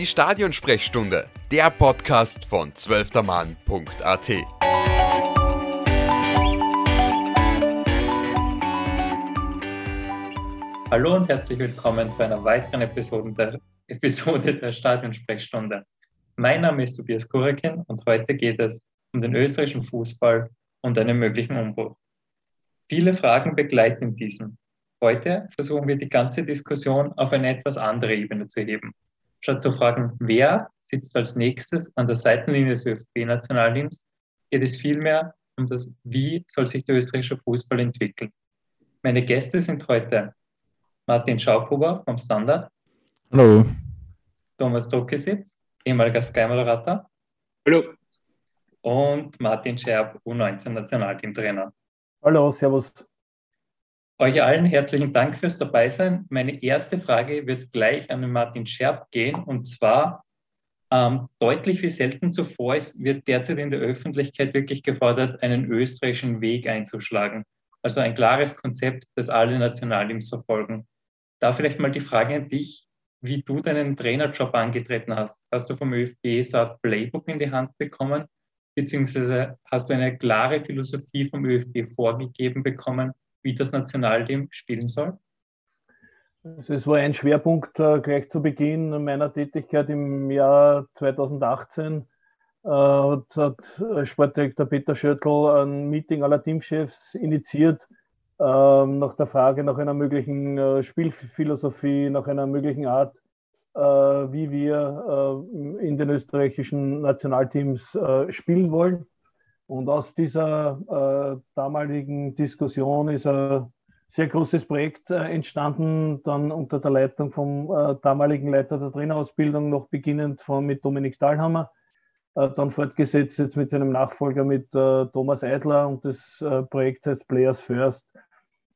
Die Stadionsprechstunde, der Podcast von zwölftermann.at. Hallo und herzlich willkommen zu einer weiteren Episode der, Episode der Stadionsprechstunde. Mein Name ist Tobias Kurekin und heute geht es um den österreichischen Fußball und einen möglichen Umbruch. Viele Fragen begleiten diesen. Heute versuchen wir die ganze Diskussion auf eine etwas andere Ebene zu heben. Statt zu fragen, wer sitzt als nächstes an der Seitenlinie des ÖFB-Nationalteams, geht es vielmehr um das, wie soll sich der österreichische Fußball entwickeln. Meine Gäste sind heute Martin Schaubhuber vom Standard. Hallo. Thomas Druckesitz, ehemaliger Sky-Moderator. Hallo. Und Martin Scherb, U19-Nationalteamtrainer. Hallo, Servus. Euch allen herzlichen Dank fürs Dabeisein. Meine erste Frage wird gleich an den Martin Scherb gehen und zwar ähm, deutlich wie selten zuvor ist, wird derzeit in der Öffentlichkeit wirklich gefordert, einen österreichischen Weg einzuschlagen. Also ein klares Konzept, das alle Nationalteams verfolgen. Da vielleicht mal die Frage an dich, wie du deinen Trainerjob angetreten hast. Hast du vom ÖFB so ein Playbook in die Hand bekommen? Beziehungsweise hast du eine klare Philosophie vom ÖFB vorgegeben bekommen, wie das Nationalteam spielen soll? Also es war ein Schwerpunkt äh, gleich zu Beginn meiner Tätigkeit im Jahr 2018. Äh, hat, hat Sportdirektor Peter Schöttl ein Meeting aller Teamchefs initiiert äh, nach der Frage nach einer möglichen äh, Spielphilosophie, nach einer möglichen Art, äh, wie wir äh, in den österreichischen Nationalteams spielen wollen. Und aus dieser äh, damaligen Diskussion ist ein sehr großes Projekt äh, entstanden, dann unter der Leitung vom äh, damaligen Leiter der Trainerausbildung, noch beginnend von, mit Dominik Dahlhammer, äh, dann fortgesetzt jetzt mit seinem Nachfolger mit äh, Thomas Eidler und das äh, Projekt heißt Players First.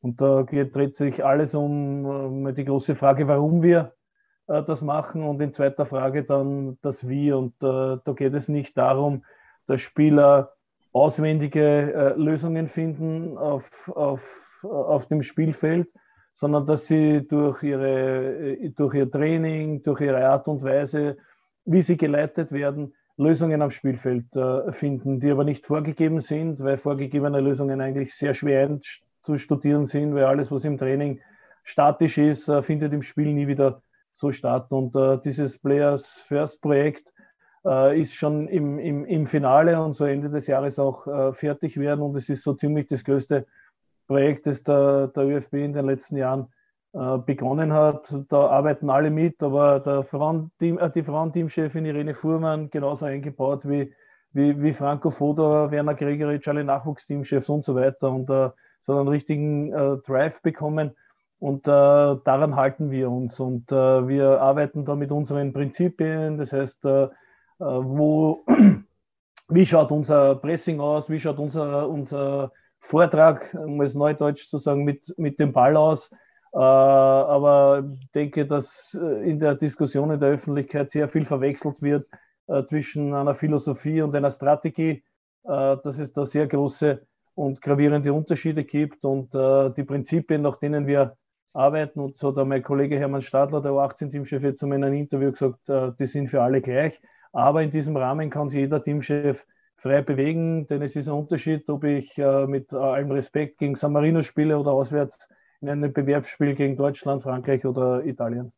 Und da geht, dreht sich alles um die große Frage, warum wir das machen und in zweiter Frage dann das Wie. Und da geht es nicht darum, dass Spieler auswendige äh, Lösungen finden auf, auf, auf dem Spielfeld, sondern dass sie durch, ihre, äh, durch ihr Training, durch ihre Art und Weise, wie sie geleitet werden, Lösungen am Spielfeld äh, finden, die aber nicht vorgegeben sind, weil vorgegebene Lösungen eigentlich sehr schwer zu studieren sind, weil alles, was im Training statisch ist, äh, findet im Spiel nie wieder so statt. Und äh, dieses Players First Projekt äh, ist schon im, im, im Finale und so Ende des Jahres auch äh, fertig werden. Und es ist so ziemlich das größte Projekt, das der, der ÖFB in den letzten Jahren äh, begonnen hat. Da arbeiten alle mit, aber der Frauenteam, äh, die Frauenteamchefin Irene Fuhrmann genauso eingebaut wie, wie, wie Franco Foda, Werner Gregoritsch, alle Nachwuchsteamchefs und so weiter. Und äh, so einen richtigen äh, Drive bekommen. Und äh, daran halten wir uns. Und äh, wir arbeiten da mit unseren Prinzipien. Das heißt, äh, äh, wo, wie schaut unser Pressing aus, wie schaut unser, unser Vortrag, um es neudeutsch zu sagen, mit, mit dem Ball aus. Äh, aber ich denke, dass äh, in der Diskussion in der Öffentlichkeit sehr viel verwechselt wird zwischen einer Philosophie und einer Strategie, dass es da sehr große und gravierende Unterschiede gibt und die Prinzipien, nach denen wir arbeiten, und so hat mein Kollege Hermann Stadler, der U18-Teamchef, jetzt in einem Interview gesagt, die sind für alle gleich. Aber in diesem Rahmen kann sich jeder Teamchef frei bewegen, denn es ist ein Unterschied, ob ich äh, mit allem Respekt gegen San Marino spiele oder auswärts in einem Bewerbsspiel gegen Deutschland, Frankreich oder Italien.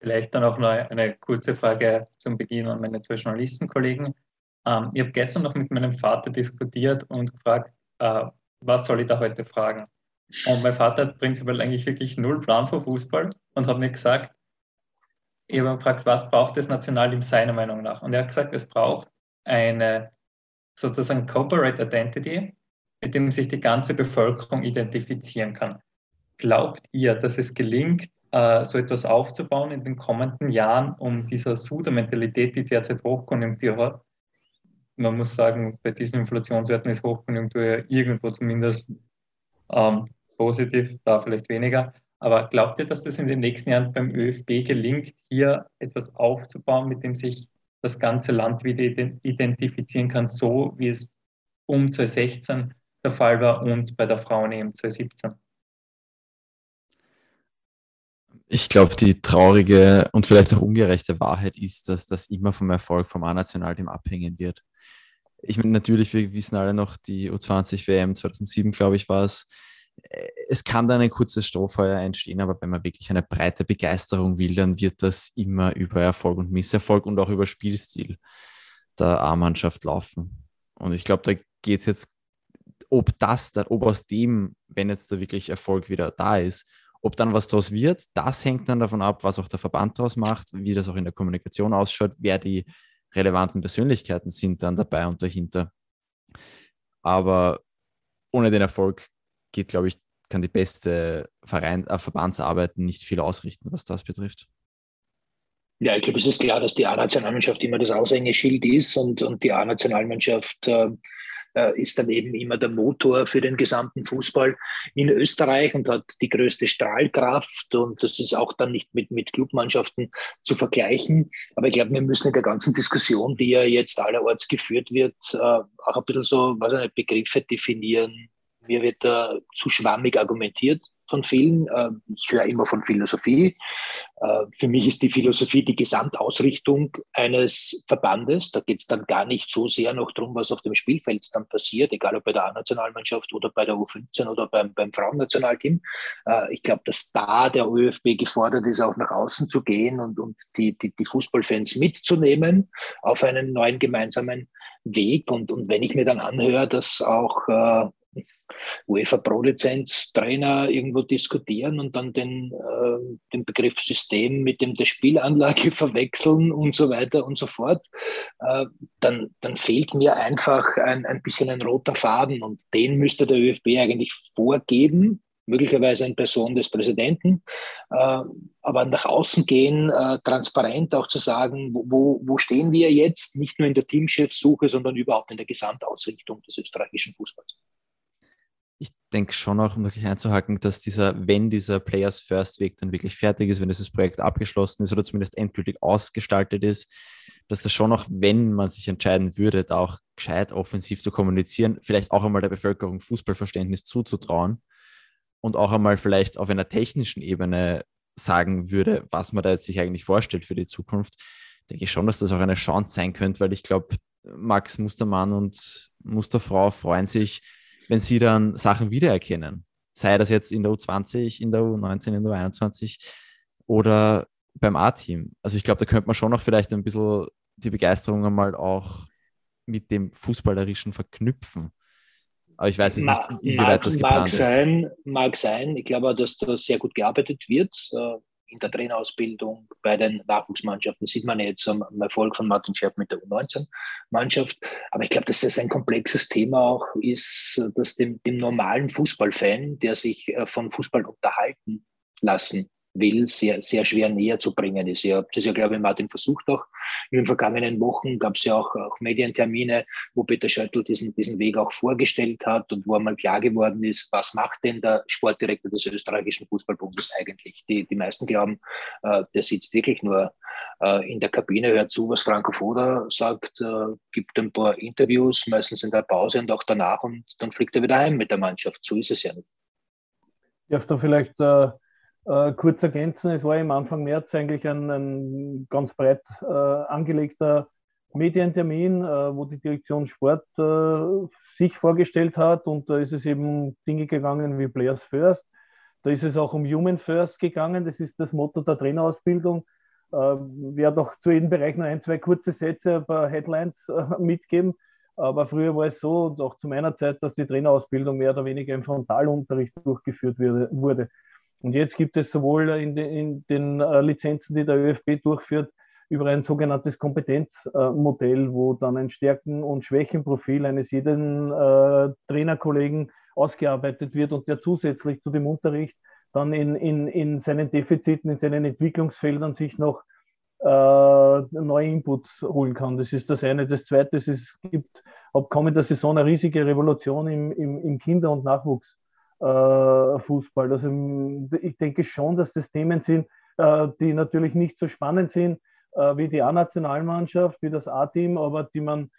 Vielleicht dann auch noch eine kurze Frage zum Beginn an meine zwei Journalistenkollegen. Ähm, ich habe gestern noch mit meinem Vater diskutiert und gefragt, äh, was soll ich da heute fragen? Und mein Vater hat prinzipiell eigentlich wirklich null Plan für Fußball und hat mir gesagt, ich habe gefragt, was braucht das Nationalteam seiner Meinung nach? Und er hat gesagt, es braucht eine sozusagen Corporate Identity, mit dem sich die ganze Bevölkerung identifizieren kann. Glaubt ihr, dass es gelingt, äh, so etwas aufzubauen in den kommenden Jahren, um dieser Suder-Mentalität, die derzeit Hochkonjunktur hat? Man muss sagen, bei diesen Inflationswerten ist Hochkonjunktur ja irgendwo zumindest ähm, positiv, da vielleicht weniger. Aber glaubt ihr, dass das in den nächsten Jahren beim ÖFB gelingt, hier etwas aufzubauen, mit dem sich das ganze Land wieder identifizieren kann, so wie es um 2016 der Fall war und bei der Frauen-EM 2017? Ich glaube, die traurige und vielleicht auch ungerechte Wahrheit ist, dass das immer vom Erfolg vom A-Nationalteam abhängen wird. Ich meine, natürlich, wir wissen alle noch, die U20 WM 2007, glaube ich, war es. Es kann dann ein kurzes Strohfeuer entstehen, aber wenn man wirklich eine breite Begeisterung will, dann wird das immer über Erfolg und Misserfolg und auch über Spielstil der A-Mannschaft laufen. Und ich glaube, da geht es jetzt, ob das, ob aus dem, wenn jetzt da wirklich Erfolg wieder da ist, ob dann was daraus wird, das hängt dann davon ab, was auch der Verband daraus macht, wie das auch in der Kommunikation ausschaut, wer die relevanten Persönlichkeiten sind dann dabei und dahinter. Aber ohne den Erfolg geht, glaube ich, kann die beste Verein, äh, Verbandsarbeit nicht viel ausrichten, was das betrifft. Ja, ich glaube, es ist klar, dass die A-Nationalmannschaft immer das Aushängeschild ist und, und die A-Nationalmannschaft äh, äh, ist dann eben immer der Motor für den gesamten Fußball in Österreich und hat die größte Strahlkraft und das ist auch dann nicht mit, mit Clubmannschaften zu vergleichen. Aber ich glaube, wir müssen in der ganzen Diskussion, die ja jetzt allerorts geführt wird, äh, auch ein bisschen so, was eine Begriffe definieren. Mir wird da zu schwammig argumentiert von vielen. Äh, ich höre immer von Philosophie. Äh, für mich ist die Philosophie die Gesamtausrichtung eines Verbandes. Da geht es dann gar nicht so sehr noch darum, was auf dem Spielfeld dann passiert, egal ob bei der A-Nationalmannschaft oder bei der U15 oder beim, beim Frauennationalteam. Äh, ich glaube, dass da der ÖFB gefordert ist, auch nach außen zu gehen und, und die, die, die Fußballfans mitzunehmen auf einen neuen gemeinsamen Weg. Und, und wenn ich mir dann anhöre, dass auch UEFA-Pro-Lizenz Trainer irgendwo diskutieren und dann den, äh, den Begriff System mit dem der Spielanlage verwechseln und so weiter und so fort, äh, dann, dann fehlt mir einfach ein, ein bisschen ein roter Faden und den müsste der ÖFB eigentlich vorgeben, möglicherweise in Person des Präsidenten, äh, aber nach außen gehen, äh, transparent auch zu sagen, wo, wo stehen wir jetzt, nicht nur in der Teamchefsuche, sondern überhaupt in der Gesamtausrichtung des österreichischen Fußballs ich denke schon auch, um wirklich einzuhaken, dass dieser, wenn dieser Players First Weg dann wirklich fertig ist, wenn dieses Projekt abgeschlossen ist oder zumindest endgültig ausgestaltet ist, dass das schon auch, wenn man sich entscheiden würde, da auch gescheit offensiv zu kommunizieren, vielleicht auch einmal der Bevölkerung Fußballverständnis zuzutrauen und auch einmal vielleicht auf einer technischen Ebene sagen würde, was man da jetzt sich eigentlich vorstellt für die Zukunft, denke ich schon, dass das auch eine Chance sein könnte, weil ich glaube, Max Mustermann und Musterfrau freuen sich, wenn sie dann Sachen wiedererkennen, sei das jetzt in der U20, in der U19, in der U21 oder beim A-Team. Also ich glaube, da könnte man schon noch vielleicht ein bisschen die Begeisterung einmal auch mit dem Fußballerischen verknüpfen. Aber ich weiß jetzt nicht, inwieweit mag, das geplant mag sein, ist. Mag sein. Ich glaube, dass da sehr gut gearbeitet wird. In der Trainerausbildung, bei den Nachwuchsmannschaften sieht man jetzt am, Erfolg von Martin Scherb mit der U19-Mannschaft. Aber ich glaube, dass das ein komplexes Thema auch ist, dass dem, dem normalen Fußballfan, der sich äh, von Fußball unterhalten lassen will, sehr, sehr schwer näher zu bringen ist. Ihr habt es ja, glaube ich, Martin versucht auch. In den vergangenen Wochen gab es ja auch, auch Medientermine, wo Peter Schöttl diesen, diesen Weg auch vorgestellt hat und wo einmal klar geworden ist, was macht denn der Sportdirektor des österreichischen Fußballbundes eigentlich? Die, die meisten glauben, äh, der sitzt wirklich nur äh, in der Kabine, hört zu, was Franco Foda sagt, äh, gibt ein paar Interviews, meistens in der Pause und auch danach und dann fliegt er wieder heim mit der Mannschaft. So ist es ja nicht. Darf da vielleicht äh, äh, kurz ergänzen, es war im Anfang März eigentlich ein, ein ganz breit äh, angelegter Medientermin, äh, wo die Direktion Sport äh, sich vorgestellt hat und da ist es eben Dinge gegangen wie Players First. Da ist es auch um Human First gegangen, das ist das Motto der Trainerausbildung. Äh, werde auch zu jedem Bereich nur ein, zwei kurze Sätze, ein paar Headlines äh, mitgeben. Aber früher war es so, und auch zu meiner Zeit, dass die Trainerausbildung mehr oder weniger im Frontalunterricht durchgeführt wurde. Und jetzt gibt es sowohl in den, in den äh, Lizenzen, die der ÖFB durchführt, über ein sogenanntes Kompetenzmodell, wo dann ein Stärken- und Schwächenprofil eines jeden äh, Trainerkollegen ausgearbeitet wird und der zusätzlich zu dem Unterricht dann in, in, in seinen Defiziten, in seinen Entwicklungsfeldern sich noch äh, neue Inputs holen kann. Das ist das eine. Das zweite ist, es gibt ab kommender Saison eine riesige Revolution im, im, im Kinder- und Nachwuchs. Äh, Fußball. Also ich denke schon, dass das Themen sind, äh, die natürlich nicht so spannend sind äh, wie die A-Nationalmannschaft, wie das A-Team, aber die man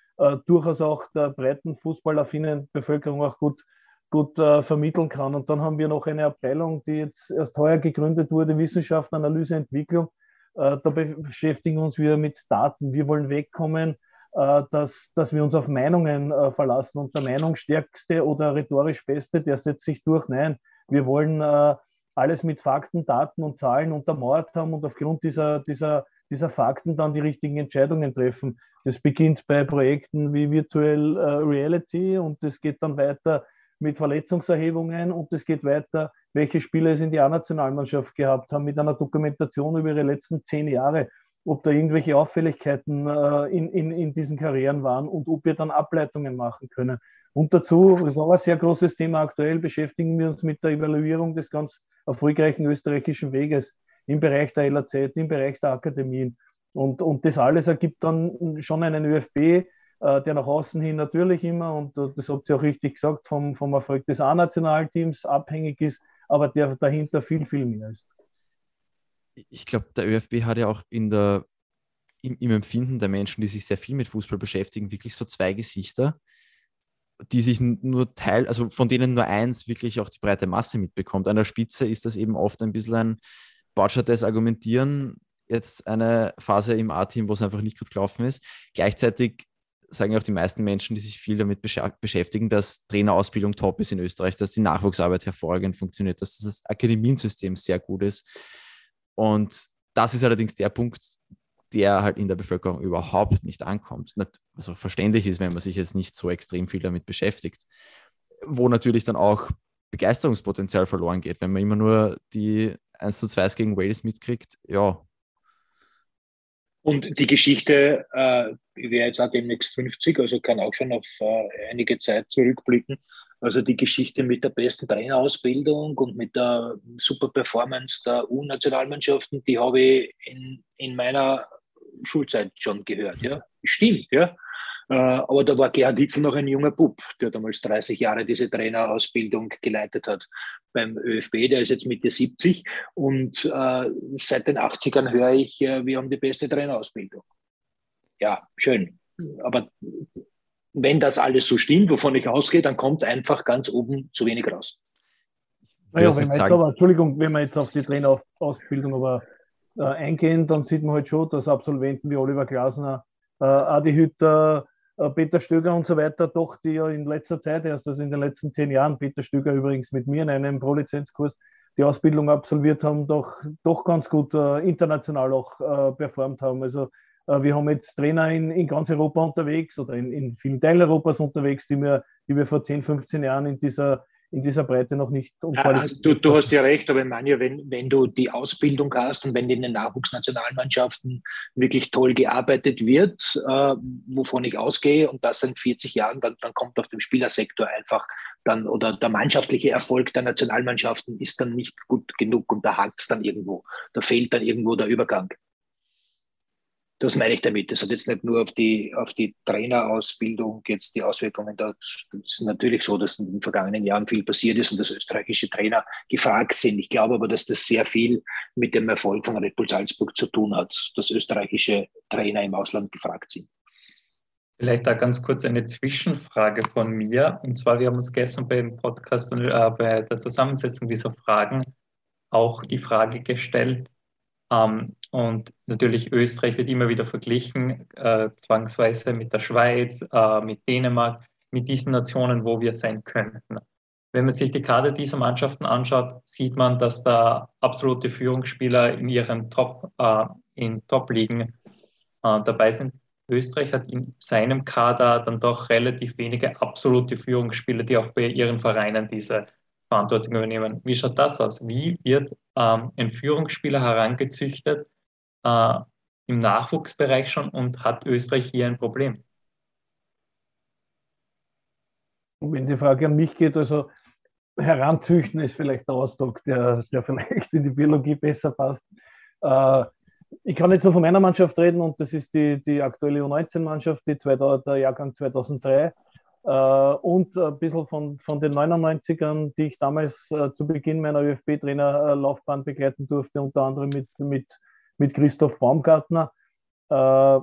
durchaus auch der breiten fußballaffinen Bevölkerung auch gut gut vermitteln kann. Und dann haben wir noch eine Abteilung, die jetzt erst heuer gegründet wurde, Wissenschaft, Analyse, Entwicklung. Da beschäftigen uns wir mit Daten. Wir wollen wegkommen, dass, dass wir uns auf Meinungen äh, verlassen. Und der Meinungsstärkste oder rhetorisch Beste, der setzt sich durch. Nein, wir wollen äh, alles mit Fakten, Daten und Zahlen untermauert haben und aufgrund dieser, dieser, dieser Fakten dann die richtigen Entscheidungen treffen. Das beginnt bei Projekten wie Virtual äh, Reality und das geht dann weiter mit Verletzungserhebungen und es geht weiter, welche Spieler es in die A-Nationalmannschaft gehabt haben, mit einer Dokumentation über ihre letzten zehn Jahre, ob da irgendwelche Auffälligkeiten äh, in, in, in diesen Karrieren waren und ob wir dann Ableitungen machen können. Und dazu, das ist auch ein sehr großes Thema aktuell, beschäftigen wir uns mit der Evaluierung des ganz erfolgreichen österreichischen Weges im Bereich der LAZ, im Bereich der Akademien. Und, und das alles ergibt dann schon einen ÖFB, äh, der nach außen hin natürlich immer, und das habt ihr auch richtig gesagt, vom, vom Erfolg des A-Nationalteams abhängig ist, aber der dahinter viel, viel mehr ist. Ich glaube, der ÖFB hat ja auch in der, im, im Empfinden der Menschen, die sich sehr viel mit Fußball beschäftigen, wirklich so zwei Gesichter, die sich nur teil, also von denen nur eins wirklich auch die breite Masse mitbekommt. An der Spitze ist das eben oft ein bisschen ein Bautschattes Argumentieren, jetzt eine Phase im A-Team, wo es einfach nicht gut gelaufen ist. Gleichzeitig sagen auch die meisten Menschen, die sich viel damit beschäftigen, dass Trainerausbildung top ist in Österreich, dass die Nachwuchsarbeit hervorragend funktioniert, dass das Akademiensystem sehr gut ist. Und das ist allerdings der Punkt, der halt in der Bevölkerung überhaupt nicht ankommt. Was auch verständlich ist, wenn man sich jetzt nicht so extrem viel damit beschäftigt. Wo natürlich dann auch Begeisterungspotenzial verloren geht, wenn man immer nur die 1 zu 2 gegen Wales mitkriegt, ja, und die Geschichte äh, wäre jetzt auch demnächst 50, also kann auch schon auf äh, einige Zeit zurückblicken. Also die Geschichte mit der besten Trainerausbildung und mit der super Performance der U-Nationalmannschaften, die habe ich in, in meiner Schulzeit schon gehört. Ja, stimmt, ja. Äh, aber da war Gerhard Hitzel noch ein junger Bub, der damals 30 Jahre diese Trainerausbildung geleitet hat beim ÖFB. Der ist jetzt Mitte 70 und äh, seit den 80ern höre ich, äh, wir haben die beste Trainerausbildung. Ja, schön. Aber wenn das alles so stimmt, wovon ich ausgehe, dann kommt einfach ganz oben zu wenig raus. Naja, wenn man aber, Entschuldigung, wenn wir jetzt auf die Trainerausbildung aber äh, eingehen, dann sieht man halt schon, dass Absolventen wie Oliver Glasner, äh, Adi Hütter, äh, Peter Stöger und so weiter, doch die ja in letzter Zeit erst, also in den letzten zehn Jahren, Peter Stöger übrigens mit mir in einem Pro-Lizenzkurs, die Ausbildung absolviert haben, doch, doch ganz gut äh, international auch äh, performt haben. Also wir haben jetzt Trainer in, in ganz Europa unterwegs oder in, in vielen Teilen Europas unterwegs, die wir, die wir vor 10, 15 Jahren in dieser in dieser Breite noch nicht. Ja, du, du, hast ja recht, aber ich meine, wenn, wenn du die Ausbildung hast und wenn in den Nachwuchsnationalmannschaften wirklich toll gearbeitet wird, äh, wovon ich ausgehe, und das in 40 Jahren, dann, dann kommt auf dem Spielersektor einfach dann oder der mannschaftliche Erfolg der Nationalmannschaften ist dann nicht gut genug und da hakt es dann irgendwo. Da fehlt dann irgendwo der Übergang. Das meine ich damit. Das hat jetzt nicht nur auf die, auf die Trainerausbildung jetzt die Auswirkungen. Da ist natürlich so, dass in den vergangenen Jahren viel passiert ist und dass österreichische Trainer gefragt sind. Ich glaube aber, dass das sehr viel mit dem Erfolg von Red Bull Salzburg zu tun hat, dass österreichische Trainer im Ausland gefragt sind. Vielleicht da ganz kurz eine Zwischenfrage von mir. Und zwar, wir haben uns gestern beim Podcast und äh, bei der Zusammensetzung dieser Fragen auch die Frage gestellt, ähm, und natürlich Österreich wird immer wieder verglichen, äh, zwangsweise mit der Schweiz, äh, mit Dänemark, mit diesen Nationen, wo wir sein könnten. Wenn man sich die Karte dieser Mannschaften anschaut, sieht man, dass da absolute Führungsspieler in ihren Top, äh, in Top-Ligen äh, dabei sind. Österreich hat in seinem Kader dann doch relativ wenige absolute Führungsspieler, die auch bei ihren Vereinen diese Verantwortung übernehmen. Wie schaut das aus? Wie wird ähm, ein Führungsspieler herangezüchtet äh, im Nachwuchsbereich schon und hat Österreich hier ein Problem? Wenn die Frage an mich geht, also heranzüchten ist vielleicht der Ausdruck, der, der vielleicht in die Biologie besser passt. Äh, ich kann jetzt nur von meiner Mannschaft reden und das ist die, die aktuelle U19-Mannschaft, die der Jahrgang 2003. Äh, und ein bisschen von, von den 99ern, die ich damals äh, zu Beginn meiner ÖFB-Trainerlaufbahn begleiten durfte, unter anderem mit, mit, mit Christoph Baumgartner. Äh,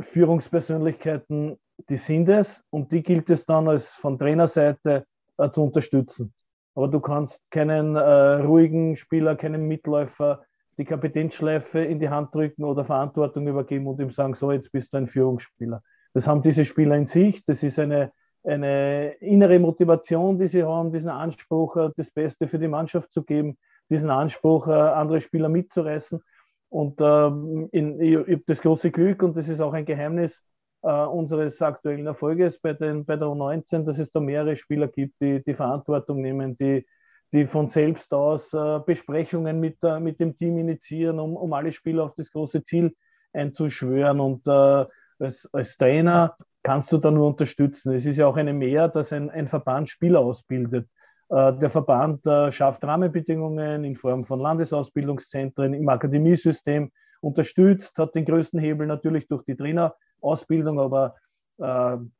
Führungspersönlichkeiten, die sind es und die gilt es dann als von Trainerseite zu unterstützen. Aber du kannst keinen äh, ruhigen Spieler, keinen Mitläufer die Kapitänsschleife in die Hand drücken oder Verantwortung übergeben und ihm sagen, so, jetzt bist du ein Führungsspieler. Das haben diese Spieler in sich. Das ist eine, eine innere Motivation, die sie haben, diesen Anspruch, äh, das Beste für die Mannschaft zu geben, diesen Anspruch, äh, andere Spieler mitzureißen. Und äh, in, ich, ich habe das große Glück, und das ist auch ein Geheimnis äh, unseres aktuellen Erfolges bei, den, bei der U19, dass es da mehrere Spieler gibt, die die Verantwortung nehmen, die, die von selbst aus äh, Besprechungen mit, äh, mit dem Team initiieren, um, um alle Spieler auf das große Ziel einzuschwören. Und äh, als, als Trainer kannst du da nur unterstützen. Es ist ja auch eine Mehr, dass ein, ein Verband Spieler ausbildet. Äh, der Verband äh, schafft Rahmenbedingungen in Form von Landesausbildungszentren im Akademiesystem, unterstützt, hat den größten Hebel natürlich durch die Trainerausbildung, aber äh,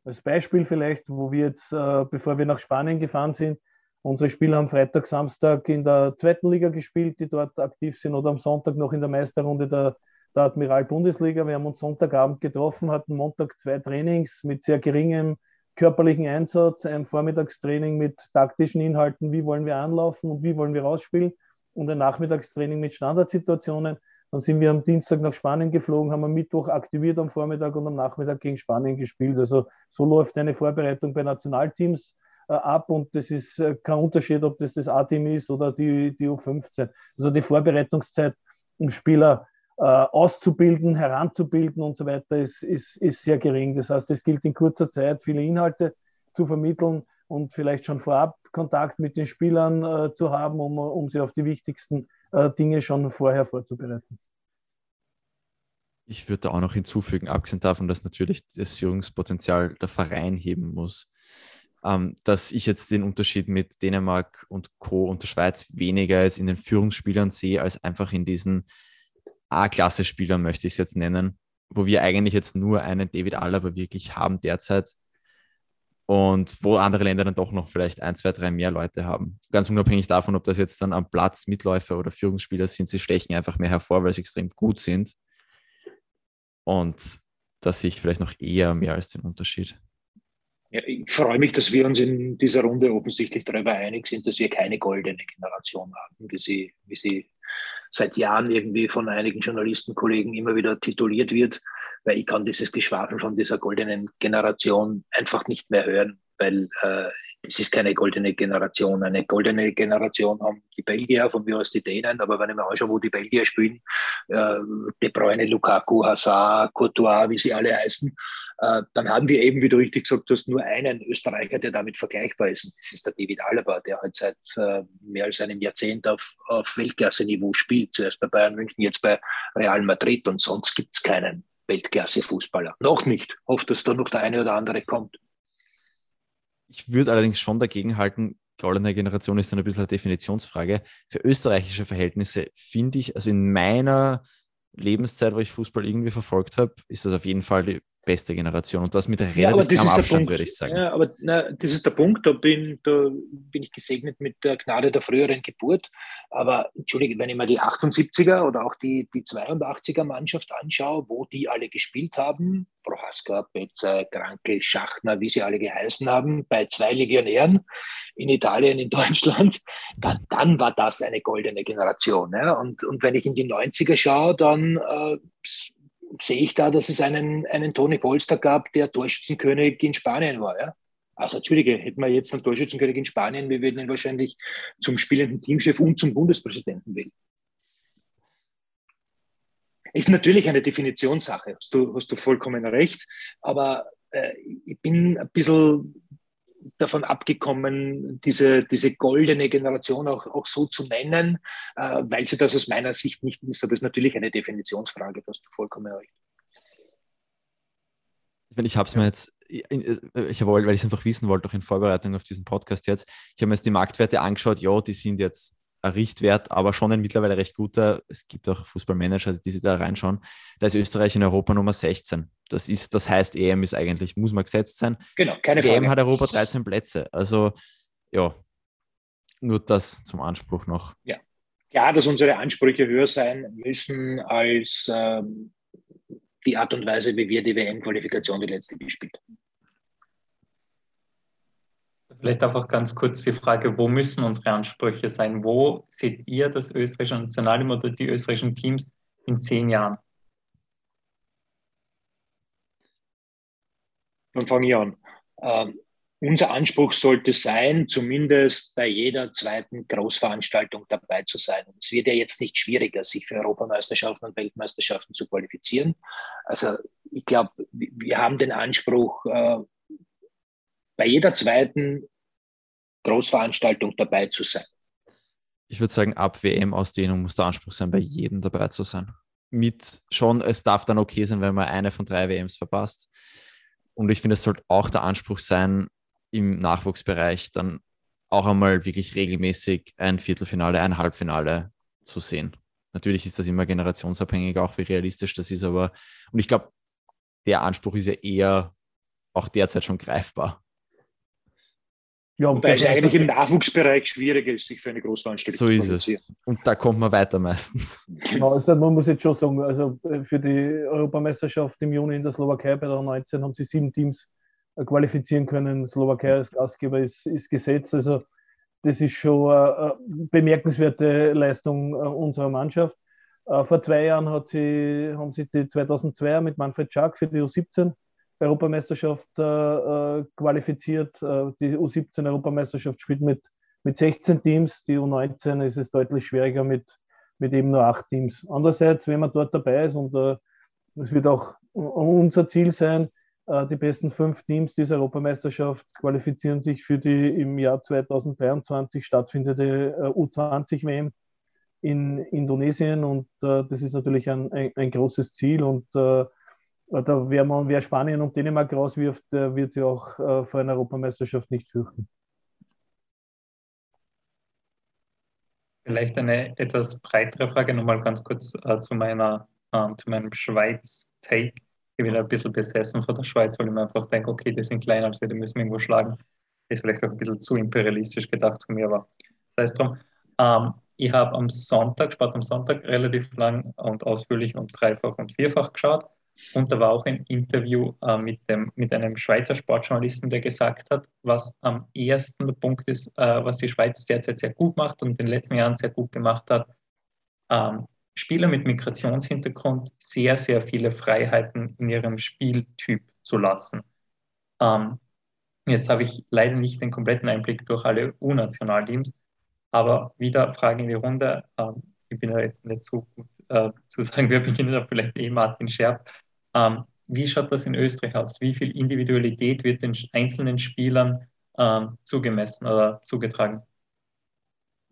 als Beispiel vielleicht, wo wir jetzt, bevor wir nach Spanien gefahren sind, unsere Spieler haben Freitag, Samstag in der zweiten Liga gespielt, die dort aktiv sind, oder am Sonntag noch in der Meisterrunde der, der Admiral Bundesliga. Wir haben uns Sonntagabend getroffen, hatten Montag zwei Trainings mit sehr geringem körperlichen Einsatz, ein Vormittagstraining mit taktischen Inhalten, wie wollen wir anlaufen und wie wollen wir rausspielen und ein Nachmittagstraining mit Standardsituationen. Dann sind wir am Dienstag nach Spanien geflogen, haben am Mittwoch aktiviert am Vormittag und am Nachmittag gegen Spanien gespielt. Also so läuft eine Vorbereitung bei Nationalteams äh, ab und das ist äh, kein Unterschied, ob das das A-Team ist oder die, die U15. Also die Vorbereitungszeit, um Spieler auszubilden, heranzubilden und so weiter, ist, ist, ist sehr gering. Das heißt, es gilt in kurzer Zeit, viele Inhalte zu vermitteln und vielleicht schon vorab Kontakt mit den Spielern äh, zu haben, um, um sie auf die wichtigsten äh, Dinge schon vorher vorzubereiten. Ich würde auch noch hinzufügen, abgesehen davon, dass natürlich das Führungspotenzial der Verein heben muss, ähm, dass ich jetzt den Unterschied mit Dänemark und Co. und der Schweiz weniger jetzt in den Führungsspielern sehe, als einfach in diesen A-Klasse-Spieler, möchte ich es jetzt nennen, wo wir eigentlich jetzt nur einen David Alaba wirklich haben derzeit und wo andere Länder dann doch noch vielleicht ein, zwei, drei mehr Leute haben. Ganz unabhängig davon, ob das jetzt dann am Platz Mitläufer oder Führungsspieler sind, sie stechen einfach mehr hervor, weil sie extrem gut sind. Und da sehe ich vielleicht noch eher mehr als den Unterschied. Ja, ich freue mich, dass wir uns in dieser Runde offensichtlich darüber einig sind, dass wir keine goldene Generation haben, wie sie, wie sie seit Jahren irgendwie von einigen Journalistenkollegen immer wieder tituliert wird, weil ich kann dieses Geschwafel von dieser goldenen Generation einfach nicht mehr hören, weil äh, es ist keine goldene Generation. Eine goldene Generation haben die Belgier, von mir aus die Dänen, aber wenn ich mir anschaue, wo die Belgier spielen, äh, De Bruyne, Lukaku, Hazard, Courtois, wie sie alle heißen, dann haben wir eben, wie du richtig gesagt hast, nur einen Österreicher, der damit vergleichbar ist. Das ist der David Alaba, der halt seit äh, mehr als einem Jahrzehnt auf, auf Weltklasse-Niveau spielt. Zuerst bei Bayern München, jetzt bei Real Madrid und sonst gibt es keinen Weltklasse-Fußballer. Noch nicht. Hoffe, dass da noch der eine oder andere kommt. Ich würde allerdings schon dagegen halten, goldene Generation ist dann ein bisschen eine Definitionsfrage. Für österreichische Verhältnisse finde ich, also in meiner Lebenszeit, wo ich Fußball irgendwie verfolgt habe, ist das auf jeden Fall die beste Generation und das mit relativ ja, das Abstand, würde ich sagen. Ja, aber na, das ist der Punkt, da bin, da bin ich gesegnet mit der Gnade der früheren Geburt. Aber entschuldige, wenn ich mir die 78er oder auch die, die 82er Mannschaft anschaue, wo die alle gespielt haben, Prohaska, Betzer, Kranke, Schachner, wie sie alle geheißen haben, bei zwei Legionären in Italien, in Deutschland, dann, dann war das eine goldene Generation. Ja? Und, und wenn ich in die 90er schaue, dann äh, sehe ich da, dass es einen, einen Toni Polster gab, der Torschützenkönig in Spanien war. Ja? Also natürlich hätten wir jetzt einen Torschützenkönig in Spanien, wir würden ihn wahrscheinlich zum spielenden Teamchef und zum Bundespräsidenten wählen. Ist natürlich eine Definitionssache, hast du, hast du vollkommen recht, aber äh, ich bin ein bisschen davon abgekommen, diese, diese goldene Generation auch, auch so zu nennen, äh, weil sie das aus meiner Sicht nicht ist. Aber es ist natürlich eine Definitionsfrage, da hast du vollkommen recht. Ich habe es mir jetzt, ich wollte, weil ich es einfach wissen wollte, auch in Vorbereitung auf diesen Podcast jetzt, ich habe mir jetzt die Marktwerte angeschaut, ja, die sind jetzt ein Richtwert, aber schon ein mittlerweile recht guter. Es gibt auch Fußballmanager, die sich da reinschauen. Da ist Österreich in Europa Nummer 16. Das ist, das heißt, EM ist eigentlich, muss man gesetzt sein. Genau, keine Frage. EM hat Europa 13 Plätze. Also, ja, nur das zum Anspruch noch. Ja, klar, dass unsere Ansprüche höher sein müssen als ähm, die Art und Weise, wie wir die WM-Qualifikation die letzte gespielt haben. Vielleicht einfach ganz kurz die Frage, wo müssen unsere Ansprüche sein? Wo seht ihr das österreichische Nationalteam oder die österreichischen Teams in zehn Jahren? Dann fange ich an. Ähm, unser Anspruch sollte sein, zumindest bei jeder zweiten Großveranstaltung dabei zu sein. es wird ja jetzt nicht schwieriger, sich für Europameisterschaften und Weltmeisterschaften zu qualifizieren. Also ich glaube, wir haben den Anspruch, äh, bei jeder zweiten Großveranstaltung dabei zu sein. Ich würde sagen, ab WM-Ausdehnung muss der Anspruch sein, bei jedem dabei zu sein. Mit schon, es darf dann okay sein, wenn man eine von drei WMs verpasst. Und ich finde, es sollte auch der Anspruch sein, im Nachwuchsbereich dann auch einmal wirklich regelmäßig ein Viertelfinale, ein Halbfinale zu sehen. Natürlich ist das immer generationsabhängig, auch wie realistisch das ist, aber und ich glaube, der Anspruch ist ja eher auch derzeit schon greifbar. Ja, und Wobei es eigentlich im Nachwuchsbereich schwieriger ist, sich für eine Großveranstaltung so zu ist es. Und da kommt man weiter meistens. Genau, also man muss jetzt schon sagen, also äh, für die Europameisterschaft im Juni in der Slowakei bei der 19 haben sie sieben Teams äh, qualifizieren können. Slowakei als Gastgeber ist, ist gesetzt. Also das ist schon eine bemerkenswerte Leistung äh, unserer Mannschaft. Vor zwei Jahren hat sie, haben sie die 2002 mit Manfred Schack für die U17 Europameisterschaft äh, äh, qualifiziert. Äh, die U17-Europameisterschaft spielt mit, mit 16 Teams, die U19 ist es deutlich schwieriger mit, mit eben nur acht Teams. Andererseits, wenn man dort dabei ist und äh, es wird auch unser Ziel sein, äh, die besten fünf Teams dieser Europameisterschaft qualifizieren sich für die im Jahr 2023 stattfindende äh, U20-WM in Indonesien und das ist natürlich ein, ein, ein großes Ziel und oder wer, man, wer Spanien und Dänemark rauswirft, der wird sich auch äh, vor einer Europameisterschaft nicht fürchten. Vielleicht eine etwas breitere Frage, nochmal ganz kurz äh, zu, meiner, äh, zu meinem Schweiz-Take. Ich bin ein bisschen besessen von der Schweiz, weil ich mir einfach denke, okay, die sind kleiner als wir, die müssen irgendwo schlagen. Ist vielleicht auch ein bisschen zu imperialistisch gedacht von mir, aber sei es drum. Ähm, ich habe am Sonntag, Sport am Sonntag, relativ lang und ausführlich und dreifach und vierfach geschaut. Und da war auch ein Interview äh, mit, dem, mit einem Schweizer Sportjournalisten, der gesagt hat, was am ersten der Punkt ist, äh, was die Schweiz derzeit sehr gut macht und in den letzten Jahren sehr gut gemacht hat. Ähm, Spieler mit Migrationshintergrund sehr, sehr viele Freiheiten in ihrem Spieltyp zu lassen. Ähm, jetzt habe ich leider nicht den kompletten Einblick durch alle U-Nationalteams, aber wieder Frage in die Runde. Ähm, ich bin ja jetzt nicht so gut äh, zu sagen, wir beginnen da vielleicht eh Martin Scherb. Ähm, wie schaut das in Österreich aus? Wie viel Individualität wird den einzelnen Spielern ähm, zugemessen oder zugetragen?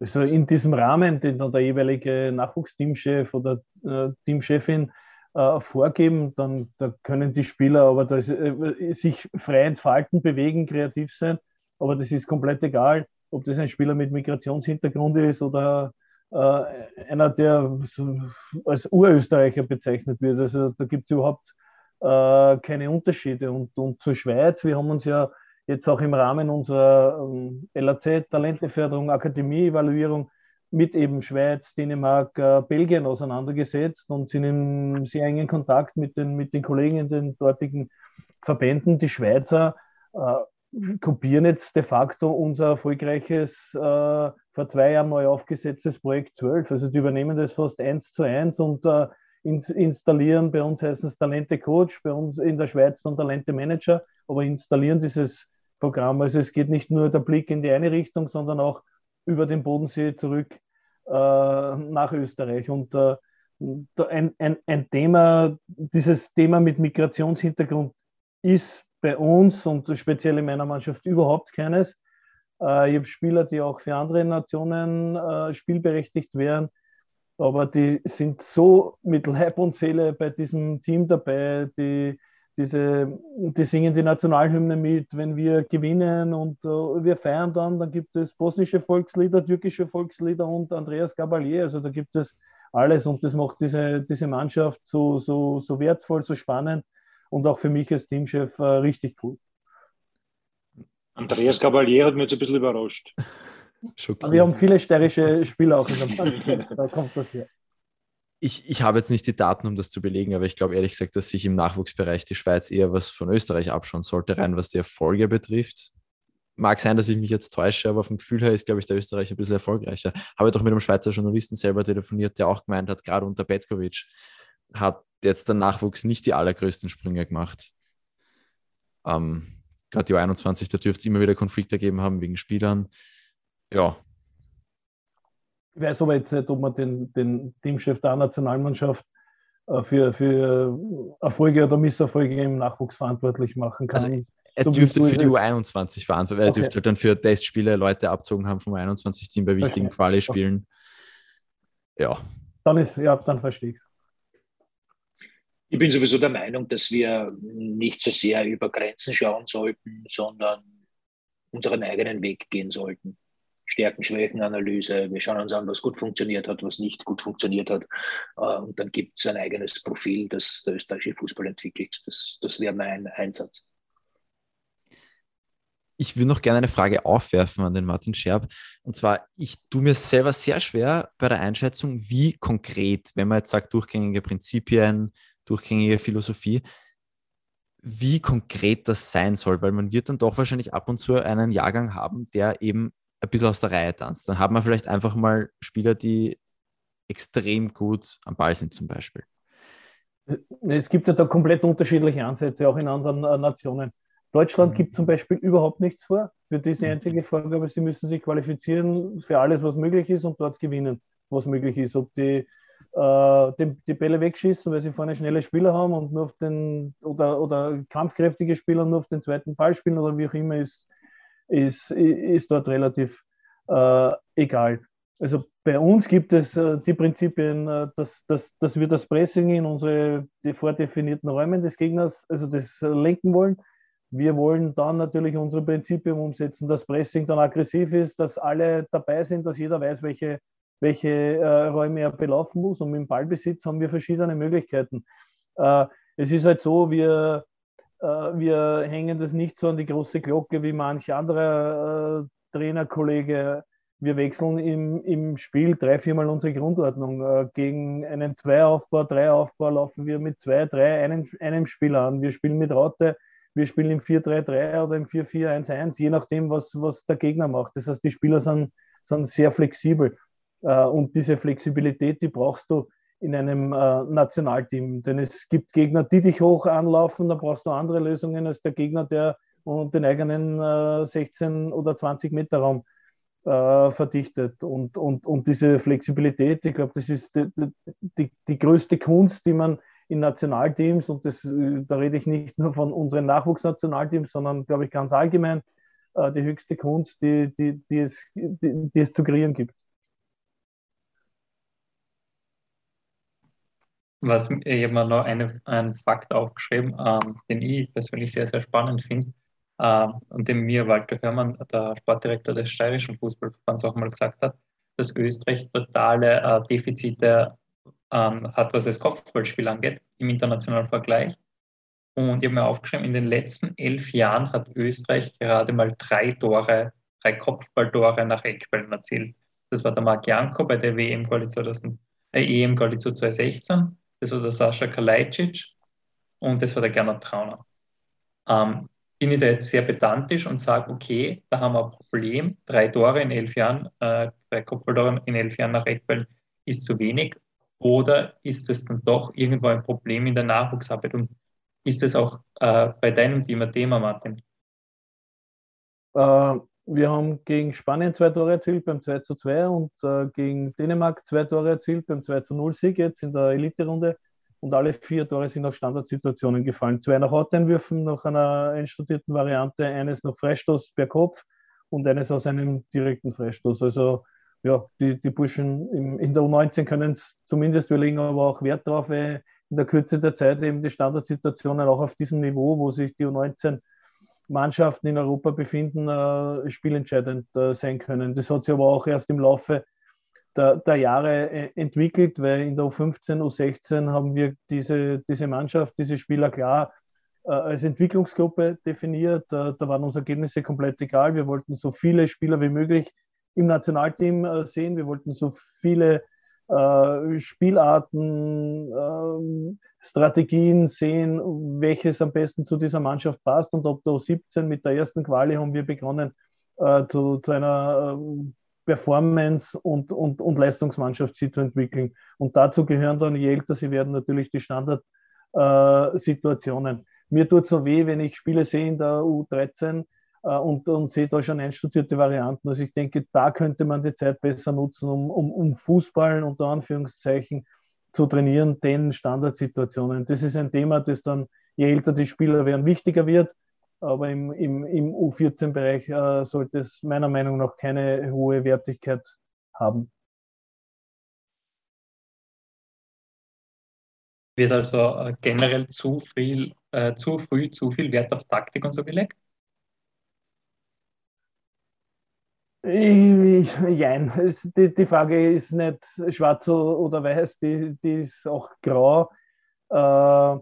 Also in diesem Rahmen, den dann der jeweilige Nachwuchsteamchef oder äh, Teamchefin äh, vorgeben, dann da können die Spieler aber das, äh, sich frei entfalten, bewegen, kreativ sein. Aber das ist komplett egal, ob das ein Spieler mit Migrationshintergrund ist oder äh, einer, der als Urösterreicher bezeichnet wird. Also da gibt es überhaupt äh, keine Unterschiede. Und, und zur Schweiz, wir haben uns ja jetzt auch im Rahmen unserer ähm, LAZ, Talenteförderung, Akademie-Evaluierung mit eben Schweiz, Dänemark, äh, Belgien auseinandergesetzt und sind in sehr engen Kontakt mit den, mit den Kollegen in den dortigen Verbänden. Die Schweizer äh, kopieren jetzt de facto unser erfolgreiches äh, vor zwei Jahren neu aufgesetztes Projekt 12. Also die übernehmen das fast eins zu eins und äh, installieren, bei uns heißen es Talente Coach, bei uns in der Schweiz dann Talente Manager, aber installieren dieses Programm. Also es geht nicht nur der Blick in die eine Richtung, sondern auch über den Bodensee zurück äh, nach Österreich. Und äh, ein, ein, ein Thema, dieses Thema mit Migrationshintergrund ist bei uns und speziell in meiner Mannschaft überhaupt keines. Äh, ich habe Spieler, die auch für andere Nationen äh, spielberechtigt wären, aber die sind so mit Leib und Seele bei diesem Team dabei, die, diese, die singen die Nationalhymne mit, wenn wir gewinnen und uh, wir feiern dann, dann gibt es bosnische Volkslieder, türkische Volkslieder und Andreas Gabalier, also da gibt es alles und das macht diese, diese Mannschaft so, so, so wertvoll, so spannend und auch für mich als Teamchef uh, richtig cool. Andreas Cavalier hat mich jetzt ein bisschen überrascht. Wir haben viele steirische Spieler auch in der Mannschaft. Da kommt das her. Ich, ich habe jetzt nicht die Daten, um das zu belegen, aber ich glaube ehrlich gesagt, dass sich im Nachwuchsbereich die Schweiz eher was von Österreich abschauen sollte, rein was die Erfolge betrifft. mag sein, dass ich mich jetzt täusche, aber vom Gefühl her ist, glaube ich, der Österreicher ein bisschen erfolgreicher. Habe doch mit einem Schweizer Journalisten selber telefoniert, der auch gemeint hat, gerade unter Petkovic hat jetzt der Nachwuchs nicht die allergrößten Sprünge gemacht. Ähm, gerade die U21, da dürfte es immer wieder Konflikte geben haben wegen Spielern. Ja. Ich weiß aber jetzt nicht, ob man den, den Teamchef der Nationalmannschaft äh, für, für Erfolge oder Misserfolge im Nachwuchs verantwortlich machen kann. Also er dürfte für die U21 verantwortlich, er okay. dürfte dann für Testspiele Leute abzogen haben vom U21-Team bei wichtigen okay. Quali-Spielen. Okay. Ja. Dann ist, ja, dann verstehe ich es. Ich bin sowieso der Meinung, dass wir nicht so sehr über Grenzen schauen sollten, sondern unseren eigenen Weg gehen sollten. Stärken, Schwächen, Analyse. Wir schauen uns an, was gut funktioniert hat, was nicht gut funktioniert hat. Äh, und dann gibt es ein eigenes Profil, das der österreichische Fußball entwickelt. Das, das wäre mein Einsatz. Ich würde noch gerne eine Frage aufwerfen an den Martin Scherb. Und zwar, ich tue mir selber sehr schwer bei der Einschätzung, wie konkret, wenn man jetzt sagt, durchgängige Prinzipien, durchgängige Philosophie, wie konkret das sein soll, weil man wird dann doch wahrscheinlich ab und zu einen Jahrgang haben, der eben ein bisschen aus der Reihe tanzt. Dann hat man vielleicht einfach mal Spieler, die extrem gut am Ball sind zum Beispiel. Es gibt ja da komplett unterschiedliche Ansätze, auch in anderen äh, Nationen. Deutschland mhm. gibt zum Beispiel überhaupt nichts vor für diese einzige Vorgabe. Sie müssen sich qualifizieren für alles, was möglich ist und dort gewinnen, was möglich ist. Ob die äh, die, die, Bälle wegschießen, weil sie vorne schnelle Spieler haben und nur auf den oder, oder kampfkräftige Spieler nur auf den zweiten Ball spielen oder wie auch immer, ist, ist, ist dort relativ äh, egal. Also bei uns gibt es äh, die Prinzipien, äh, dass, dass, dass wir das Pressing in unsere vordefinierten Räume des Gegners, also das lenken wollen. Wir wollen dann natürlich unsere Prinzipien umsetzen, dass Pressing dann aggressiv ist, dass alle dabei sind, dass jeder weiß, welche welche äh, Räume er belaufen muss. Und mit dem Ballbesitz haben wir verschiedene Möglichkeiten. Äh, es ist halt so, wir, äh, wir hängen das nicht so an die große Glocke wie manch anderer äh, Trainerkollege. Wir wechseln im, im Spiel drei, viermal unsere Grundordnung. Äh, gegen einen Zweieraufbau, Dreieraufbau laufen wir mit zwei, drei, einem, einem Spieler an. Wir spielen mit Raute, wir spielen im 4-3-3 oder im 4-4-1-1, je nachdem, was, was der Gegner macht. Das heißt, die Spieler sind, sind sehr flexibel. Äh, und diese Flexibilität, die brauchst du in einem äh, Nationalteam. Denn es gibt Gegner, die dich hoch anlaufen, da brauchst du andere Lösungen als der Gegner, der den eigenen 16 äh, oder 20 Meter Raum verdichtet. Und, und, und diese Flexibilität, ich glaube, das ist die, die, die größte Kunst, die man in Nationalteams, und das, da rede ich nicht nur von unseren Nachwuchsnationalteams, sondern, glaube ich, ganz allgemein, die höchste Kunst, die, die, die, es, die, die es zu kreieren gibt. Was, ich habe mir noch eine, einen Fakt aufgeschrieben, ähm, den ich persönlich sehr, sehr spannend finde ähm, und den mir Walter Hörmann, der Sportdirektor des Steirischen Fußballverbands, auch mal gesagt hat, dass Österreich totale äh, Defizite ähm, hat, was das Kopfballspiel angeht, im internationalen Vergleich. Und ich habe mir aufgeschrieben, in den letzten elf Jahren hat Österreich gerade mal drei Tore, drei Kopfballtore nach Eckbällen erzielt. Das war der Marc Janko bei der WM-Quali äh, EM-Quali 2016 das war der Sascha Kalajdzic und das war der Gernot Trauner. Ähm, bin ich da jetzt sehr pedantisch und sage, okay, da haben wir ein Problem, drei Tore in elf Jahren, äh, drei Kopfballtore in elf Jahren nach Eckbällen ist zu wenig oder ist es dann doch irgendwo ein Problem in der Nachwuchsarbeit und ist das auch äh, bei deinem ein Thema, Martin? Äh, wir haben gegen Spanien zwei Tore erzielt beim 2 zu 2 und äh, gegen Dänemark zwei Tore erzielt beim 2 zu 0 Sieg jetzt in der Elite-Runde. Und alle vier Tore sind auf Standardsituationen gefallen. Zwei nach Hauteinwürfen, nach einer einstudierten Variante, eines nach Freistoß per Kopf und eines aus einem direkten Freistoß. Also ja, die, die Burschen in, in der U19 können es zumindest, wir legen aber auch Wert darauf, weil in der Kürze der Zeit eben die Standardsituationen auch auf diesem Niveau, wo sich die U19 Mannschaften in Europa befinden, äh, spielentscheidend äh, sein können. Das hat sich aber auch erst im Laufe der, der, Jahre äh, entwickelt, weil in der U15, U16 haben wir diese, diese Mannschaft, diese Spieler klar äh, als Entwicklungsgruppe definiert. Äh, da waren uns Ergebnisse komplett egal. Wir wollten so viele Spieler wie möglich im Nationalteam sehen. Wir wollten so viele äh, Spielarten, äh, Strategien sehen, welches am besten zu dieser Mannschaft passt. Und ab der U17 mit der ersten Quali haben wir begonnen, äh, zu, zu einer äh, Performance und, und, und Leistungsmannschaft sie zu entwickeln. Und dazu gehören dann, je älter sie werden, natürlich die Standardsituationen. Äh, Mir tut so weh, wenn ich Spiele sehe in der U13 äh, und, und sehe da schon einstudierte Varianten. Also ich denke, da könnte man die Zeit besser nutzen, um, um, um Fußball unter Anführungszeichen zu trainieren, den Standardsituationen. Das ist ein Thema, das dann, je älter die Spieler werden, wichtiger wird. Aber im, im, im U14-Bereich äh, sollte es meiner Meinung nach keine hohe Wertigkeit haben. Wird also äh, generell zu viel, äh, zu früh zu viel Wert auf Taktik und so gelegt? Jein. Die, die Frage ist nicht schwarz oder weiß, die, die ist auch grau. Äh,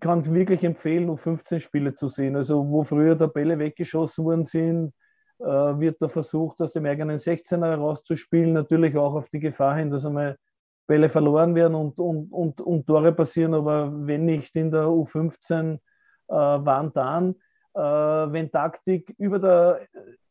kann es wirklich empfehlen, nur 15 Spiele zu sehen. Also wo früher der Bälle weggeschossen worden sind, äh, wird da versucht, aus dem eigenen 16er herauszuspielen. Natürlich auch auf die Gefahr hin, dass einmal Bälle verloren werden und, und, und, und Tore passieren, aber wenn nicht in der U15 äh, waren dann, äh, wenn Taktik über der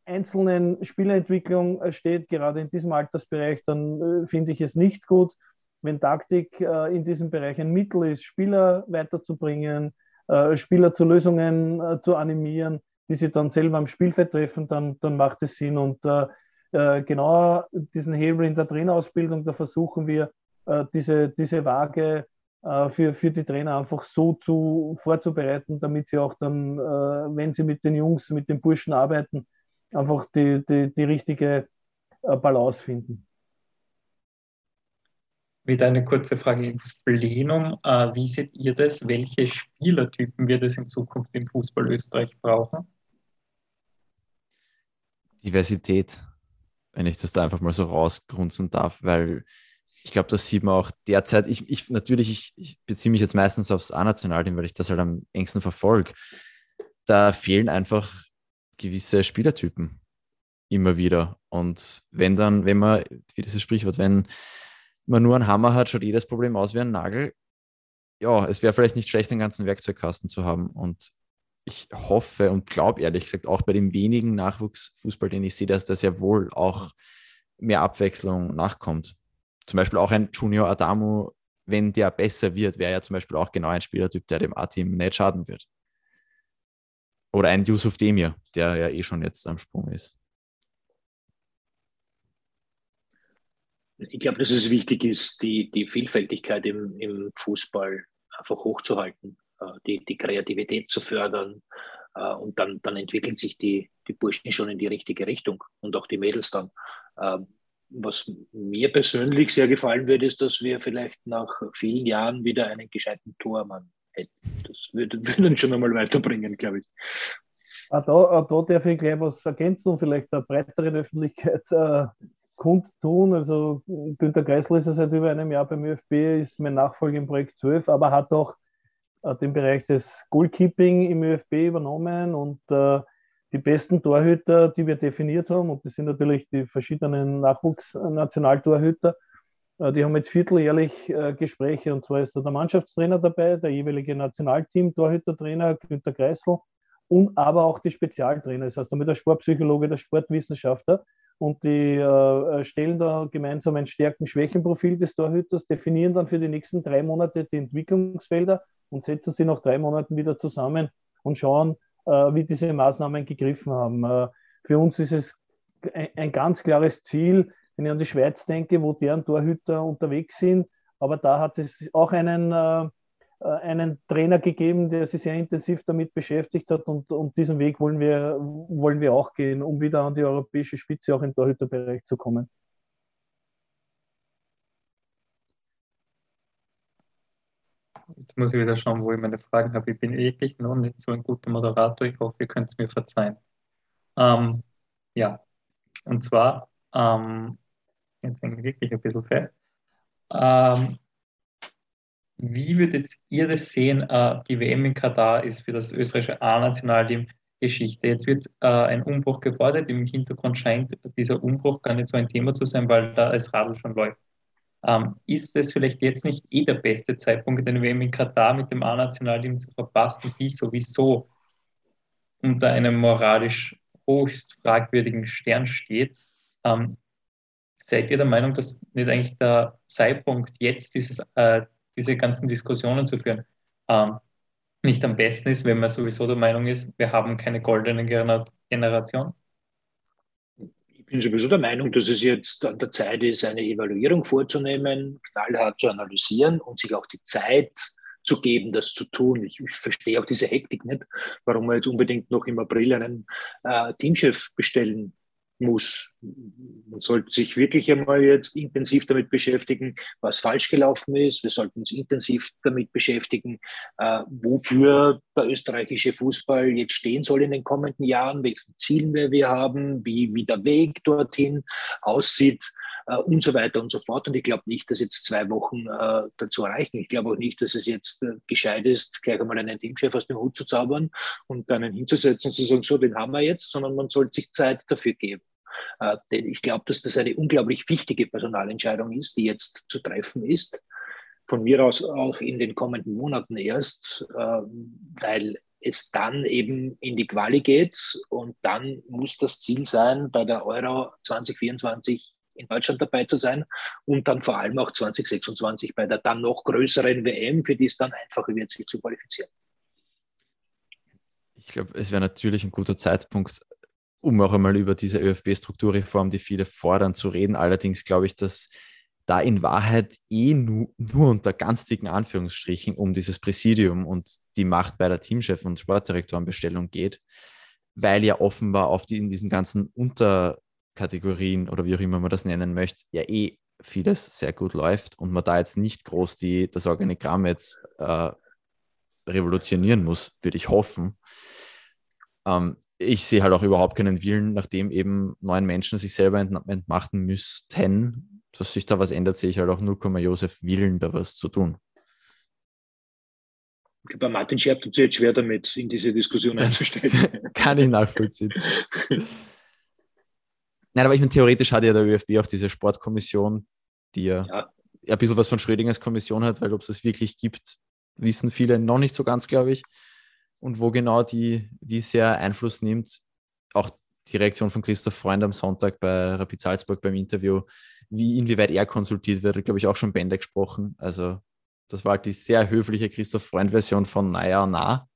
einzelnen Spielerentwicklung äh, steht, gerade in diesem Altersbereich, dann äh, finde ich es nicht gut. Wenn Taktik äh, in diesem Bereich ein Mittel ist, Spieler weiterzubringen, äh, Spieler zu Lösungen äh, zu animieren, die sie dann selber am Spielfeld treffen, dann, dann macht es Sinn. Und äh, genau diesen Hebel in der Trainerausbildung, da versuchen wir, diese, diese Waage für, für die Trainer einfach so zu, vorzubereiten, damit sie auch dann, wenn sie mit den Jungs, mit den Burschen arbeiten, einfach die, die, die richtige äh, Balance finden. Wieder eine kurze Frage ins Plenum. Äh, wie seht ihr das? Welche Spielertypen wird es in Zukunft im Fußball Österreich brauchen? Diversität, wenn ich das da einfach mal so rausgrunzen darf, weil ich glaube, das sieht man auch derzeit. Ich, ich natürlich, ich, ich beziehe mich jetzt meistens aufs A-Nationalteam, weil ich das halt am engsten verfolge. Da fehlen einfach gewisse Spielertypen immer wieder. Und wenn dann, wenn man, wie dieses Sprichwort, wenn man nur einen Hammer hat, schaut jedes Problem aus wie ein Nagel. Ja, es wäre vielleicht nicht schlecht, den ganzen Werkzeugkasten zu haben. Und ich hoffe und glaube ehrlich gesagt auch bei dem wenigen Nachwuchsfußball, den ich sehe, dass das ja wohl auch mehr Abwechslung nachkommt. Zum Beispiel auch ein Junior Adamu, wenn der besser wird, wäre ja zum Beispiel auch genau ein Spielertyp, der dem A-Team nicht schaden wird. Oder ein Yusuf Demir, der ja eh schon jetzt am Sprung ist. Ich glaube, dass es wichtig ist, die, die Vielfältigkeit im, im Fußball einfach hochzuhalten, äh, die, die Kreativität zu fördern. Äh, und dann, dann entwickeln sich die, die Burschen schon in die richtige Richtung und auch die Mädels dann. Ähm, was mir persönlich sehr gefallen wird, ist, dass wir vielleicht nach vielen Jahren wieder einen gescheiten Tormann das würde, würde schon einmal weiterbringen, glaube ich. Auch da, auch da darf ich gleich was ergänzen und vielleicht der breiteren Öffentlichkeit äh, kundtun. Also Günter Kreisel ist ja seit über einem Jahr beim ÖFB, ist mein Nachfolger im Projekt 12, aber hat auch äh, den Bereich des Goalkeeping im ÖFB übernommen und äh, die besten Torhüter, die wir definiert haben, und das sind natürlich die verschiedenen Nachwuchsnationaltorhüter, äh, die haben jetzt vierteljährlich äh, Gespräche. Und zwar ist da der Mannschaftstrainer dabei, der jeweilige Nationalteam, Torhütertrainer Günter Kreisel und aber auch die Spezialtrainer, das heißt damit der Sportpsychologe, der Sportwissenschaftler. Und die äh, stellen da gemeinsam ein Stärken-Schwächen-Profil des Torhüters, definieren dann für die nächsten drei Monate die Entwicklungsfelder und setzen sie nach drei Monaten wieder zusammen und schauen, äh, wie diese Maßnahmen gegriffen haben. Äh, für uns ist es ein ganz klares Ziel, wenn ich an die Schweiz denke, wo deren Torhüter unterwegs sind. Aber da hat es auch einen, äh, äh, einen Trainer gegeben, der sich sehr intensiv damit beschäftigt hat. Und, und diesen Weg wollen wir, wollen wir auch gehen, um wieder an die europäische Spitze auch im Torhüterbereich zu kommen. Jetzt muss ich wieder schauen, wo ich meine Fragen habe. Ich bin wirklich noch nicht so ein guter Moderator. Ich hoffe, ihr könnt es mir verzeihen. Ähm, ja, und zwar ähm, jetzt hänge ich wirklich ein bisschen fest. Ähm, wie würdet ihr das sehen? Äh, die WM in Katar ist für das österreichische A-Nationalteam Geschichte. Jetzt wird äh, ein Umbruch gefordert. Im Hintergrund scheint dieser Umbruch gar nicht so ein Thema zu sein, weil da das Radl schon läuft. Ähm, ist es vielleicht jetzt nicht eh der beste Zeitpunkt, den WM in Katar mit dem A-Nationalteam zu verpassen, wie sowieso unter einem moralisch höchst fragwürdigen Stern steht. Ähm, seid ihr der Meinung, dass nicht eigentlich der Zeitpunkt, jetzt dieses, äh, diese ganzen Diskussionen zu führen, ähm, nicht am besten ist, wenn man sowieso der Meinung ist, wir haben keine goldene Generation? Ich bin sowieso der Meinung, dass es jetzt an der Zeit ist, eine Evaluierung vorzunehmen, knallhart zu analysieren und sich auch die Zeit zu geben, das zu tun. Ich, ich verstehe auch diese Hektik nicht, warum man jetzt unbedingt noch im April einen äh, Teamchef bestellen muss. Man sollte sich wirklich einmal jetzt intensiv damit beschäftigen, was falsch gelaufen ist. Wir sollten uns intensiv damit beschäftigen, äh, wofür der österreichische Fußball jetzt stehen soll in den kommenden Jahren, welche Ziele wir haben, wie, wie der Weg dorthin aussieht äh, und so weiter und so fort. Und ich glaube nicht, dass jetzt zwei Wochen äh, dazu reichen. Ich glaube auch nicht, dass es jetzt äh, gescheit ist, gleich einmal einen Teamchef aus dem Hut zu zaubern und dann hinzusetzen und zu sagen, so, den haben wir jetzt, sondern man sollte sich Zeit dafür geben. Äh, ich glaube, dass das eine unglaublich wichtige Personalentscheidung ist, die jetzt zu treffen ist. Von mir aus auch in den kommenden Monaten erst, äh, weil es dann eben in die Quali geht und dann muss das Ziel sein, bei der Euro 2024 in Deutschland dabei zu sein und dann vor allem auch 2026 bei der dann noch größeren WM, für die es dann einfacher wird, sich zu qualifizieren. Ich glaube, es wäre natürlich ein guter Zeitpunkt, um auch einmal über diese ÖFB-Strukturreform, die viele fordern, zu reden. Allerdings glaube ich, dass da in Wahrheit eh nur, nur, unter ganz dicken Anführungsstrichen um dieses Präsidium und die Macht bei der Teamchef- und Sportdirektorenbestellung geht, weil ja offenbar auf die, in diesen ganzen Unter, Kategorien oder wie auch immer man das nennen möchte, ja eh vieles sehr gut läuft und man da jetzt nicht groß die, das Organigramm jetzt äh, revolutionieren muss, würde ich hoffen. Ähm, ich sehe halt auch überhaupt keinen Willen, nachdem eben neun Menschen sich selber ent entmachten müssten, dass sich da was ändert, sehe ich halt auch 0, Josef Willen, da was zu tun. Bei Martin Scherb tut es jetzt schwer damit, in diese Diskussion das einzusteigen. Kann ich nachvollziehen. Nein, aber ich meine, theoretisch hat ja der ÖFB auch diese Sportkommission, die ja, ja. ein bisschen was von Schrödingers Kommission hat, weil ob es es wirklich gibt, wissen viele noch nicht so ganz, glaube ich. Und wo genau die, wie sehr Einfluss nimmt, auch die Reaktion von Christoph Freund am Sonntag bei Rapid Salzburg beim Interview, wie inwieweit er konsultiert wird, glaube ich, auch schon Bände gesprochen. Also das war halt die sehr höfliche Christoph Freund-Version von Naja, na.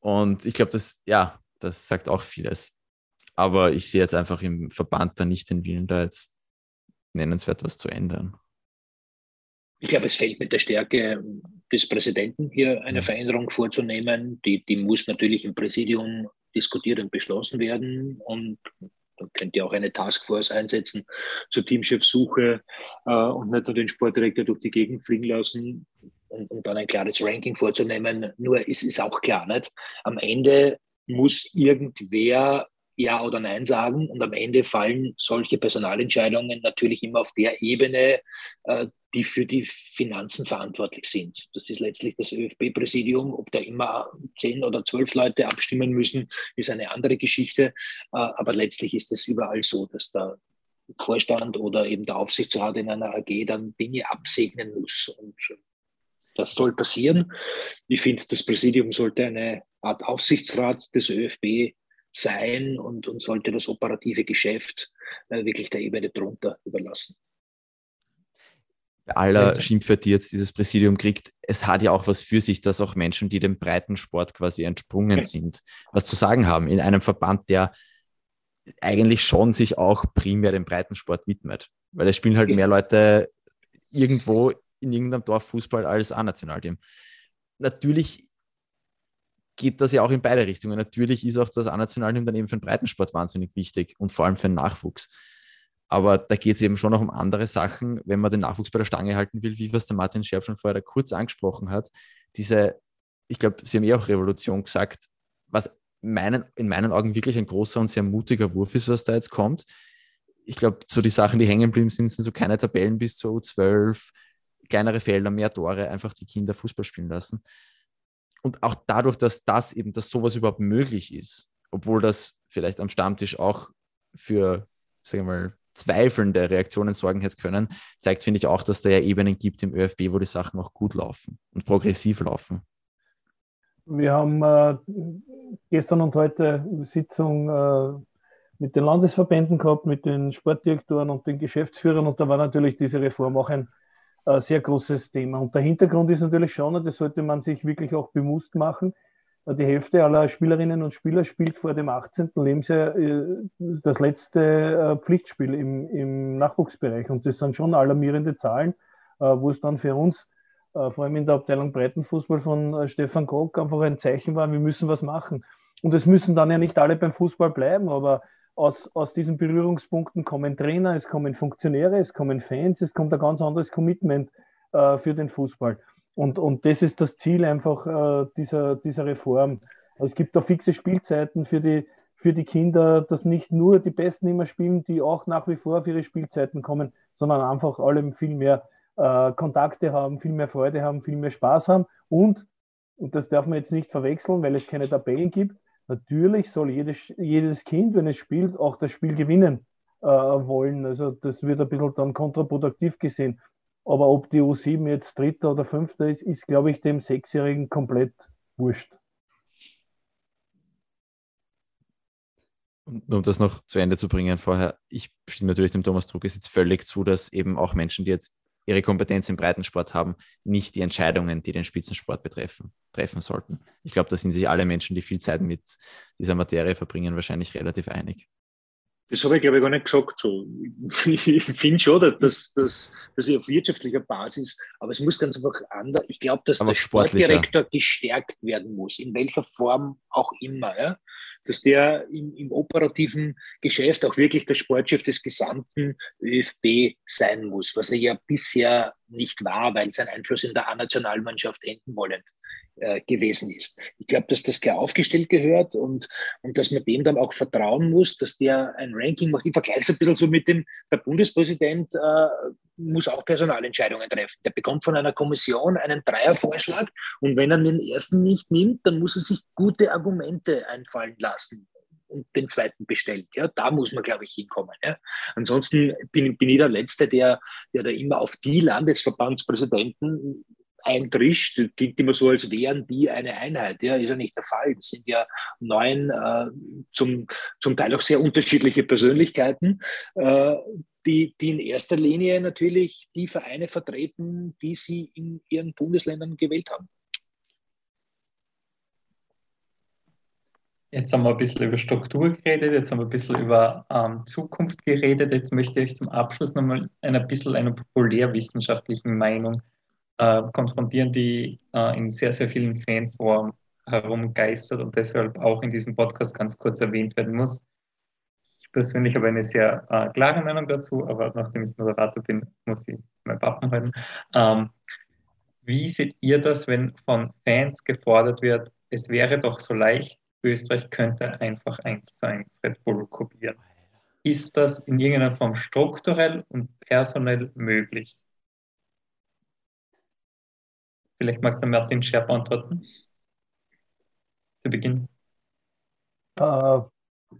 Und ich glaube, das, ja, das sagt auch vieles. Aber ich sehe jetzt einfach im Verband da nicht den Willen, da jetzt nennenswert was zu ändern. Ich glaube, es fällt mit der Stärke des Präsidenten hier eine Veränderung vorzunehmen. Die, die muss natürlich im Präsidium diskutiert und beschlossen werden. Und dann könnt ihr auch eine Taskforce einsetzen zur Teamchefsuche äh, und nicht nur den Sportdirektor durch die Gegend fliegen lassen und, und dann ein klares Ranking vorzunehmen. Nur es ist auch klar, nicht? am Ende muss irgendwer ja oder Nein sagen. Und am Ende fallen solche Personalentscheidungen natürlich immer auf der Ebene, äh, die für die Finanzen verantwortlich sind. Das ist letztlich das ÖFB-Präsidium. Ob da immer zehn oder zwölf Leute abstimmen müssen, ist eine andere Geschichte. Äh, aber letztlich ist es überall so, dass der Vorstand oder eben der Aufsichtsrat in einer AG dann Dinge absegnen muss. Und das soll passieren. Ich finde, das Präsidium sollte eine Art Aufsichtsrat des ÖFB sein und, und sollte das operative Geschäft äh, wirklich der Ebene drunter überlassen. Bei aller Schimpfe, die jetzt dieses Präsidium kriegt, es hat ja auch was für sich, dass auch Menschen, die dem breiten Sport quasi entsprungen sind, was zu sagen haben in einem Verband, der eigentlich schon sich auch primär dem Breitensport widmet. Weil es spielen halt mehr Leute irgendwo in irgendeinem Dorf Fußball als A-Nationalteam. Natürlich geht das ja auch in beide Richtungen. Natürlich ist auch das A-Nationalteam dann eben für den Breitensport wahnsinnig wichtig und vor allem für den Nachwuchs. Aber da geht es eben schon noch um andere Sachen, wenn man den Nachwuchs bei der Stange halten will, wie was der Martin Scherb schon vorher kurz angesprochen hat. Diese, ich glaube, Sie haben ja auch Revolution gesagt, was meinen, in meinen Augen wirklich ein großer und sehr mutiger Wurf ist, was da jetzt kommt. Ich glaube, so die Sachen, die hängen geblieben sind, sind so keine Tabellen bis zur U12, kleinere Felder, mehr Tore, einfach die Kinder Fußball spielen lassen. Und auch dadurch, dass das eben, dass sowas überhaupt möglich ist, obwohl das vielleicht am Stammtisch auch für, sagen wir mal, zweifelnde Reaktionen sorgen hätte können, zeigt, finde ich, auch, dass da ja Ebenen gibt im ÖFB, wo die Sachen auch gut laufen und progressiv laufen. wir haben äh, gestern und heute Sitzung äh, mit den Landesverbänden gehabt, mit den Sportdirektoren und den Geschäftsführern und da war natürlich diese Reform auch ein äh, sehr großes Thema. Und der Hintergrund ist natürlich schon, und das sollte man sich wirklich auch bewusst machen, äh, die Hälfte aller Spielerinnen und Spieler spielt vor dem 18. Lebensjahr äh, das letzte äh, Pflichtspiel im, im Nachwuchsbereich. Und das sind schon alarmierende Zahlen, wo es dann für uns vor allem in der Abteilung Breitenfußball von Stefan Koch einfach ein Zeichen war, wir müssen was machen. Und es müssen dann ja nicht alle beim Fußball bleiben, aber aus, aus diesen Berührungspunkten kommen Trainer, es kommen Funktionäre, es kommen Fans, es kommt ein ganz anderes Commitment äh, für den Fußball. Und, und das ist das Ziel einfach äh, dieser, dieser Reform. Es gibt da fixe Spielzeiten für die, für die Kinder, dass nicht nur die Besten immer spielen, die auch nach wie vor auf ihre Spielzeiten kommen, sondern einfach allem viel mehr äh, Kontakte haben, viel mehr Freude haben, viel mehr Spaß haben und, und das darf man jetzt nicht verwechseln, weil es keine Tabellen gibt, natürlich soll jedes, jedes Kind, wenn es spielt, auch das Spiel gewinnen äh, wollen. Also das wird ein bisschen dann kontraproduktiv gesehen. Aber ob die U7 jetzt Dritter oder Fünfter ist, ist, glaube ich, dem Sechsjährigen komplett wurscht. um das noch zu Ende zu bringen vorher, ich stimme natürlich dem Thomas Druckes jetzt völlig zu, dass eben auch Menschen, die jetzt ihre Kompetenz im Breitensport haben, nicht die Entscheidungen, die den Spitzensport betreffen, treffen sollten. Ich glaube, da sind sich alle Menschen, die viel Zeit mit dieser Materie verbringen, wahrscheinlich relativ einig. Das habe ich, glaube ich, gar nicht gesagt. So. Ich finde schon, dass, dass, dass ich auf wirtschaftlicher Basis, aber es muss ganz einfach anders. Ich glaube, dass aber der Sportdirektor gestärkt werden muss, in welcher Form auch immer. Ja? Dass der im, im, operativen Geschäft auch wirklich der Sportchef des gesamten ÖFB sein muss, was er ja bisher nicht war, weil sein Einfluss in der A-Nationalmannschaft enden wollend äh, gewesen ist. Ich glaube, dass das klar aufgestellt gehört und, und dass man dem dann auch vertrauen muss, dass der ein Ranking macht. Ich vergleiche es ein bisschen so mit dem, der Bundespräsident äh, muss auch Personalentscheidungen treffen. Der bekommt von einer Kommission einen Dreiervorschlag und wenn er den ersten nicht nimmt, dann muss er sich gute Argumente einfallen lassen und den zweiten bestellt. Ja, da muss man, glaube ich, hinkommen. Ja. Ansonsten bin, bin ich der Letzte, der, der da immer auf die Landesverbandspräsidenten eintrischt, klingt immer so, als wären die eine Einheit. Ja, ist ja nicht der Fall. Es sind ja neun, äh, zum, zum Teil auch sehr unterschiedliche Persönlichkeiten, äh, die, die in erster Linie natürlich die Vereine vertreten, die sie in ihren Bundesländern gewählt haben. Jetzt haben wir ein bisschen über Struktur geredet, jetzt haben wir ein bisschen über ähm, Zukunft geredet. Jetzt möchte ich zum Abschluss nochmal ein bisschen einer populärwissenschaftlichen Meinung äh, konfrontieren, die äh, in sehr, sehr vielen Fanforen herumgeistert und deshalb auch in diesem Podcast ganz kurz erwähnt werden muss. Ich persönlich habe eine sehr äh, klare Meinung dazu, aber nachdem ich Moderator bin, muss ich mein Pappen halten. Ähm, wie seht ihr das, wenn von Fans gefordert wird, es wäre doch so leicht, Österreich könnte einfach eins zu eins Red Bull kopieren? Ist das in irgendeiner Form strukturell und personell möglich? Vielleicht mag der Martin Scherb antworten. Zu Beginn. Äh,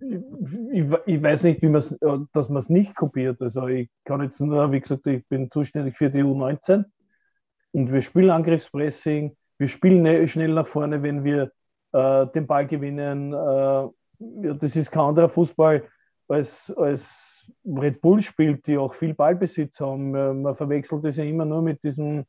ich, ich, weiß nicht, wie äh, dass man es nicht kopiert. Also ich kann jetzt nur, wie gesagt, ich bin zuständig für die U19 und wir spielen Angriffspressing, wir spielen schnell nach vorne, wenn wir äh, den Ball gewinnen. Äh, das ist kein anderer Fußball als, als Red Bull spielt, die auch viel Ballbesitz haben. Äh, man verwechselt das ja immer nur mit diesem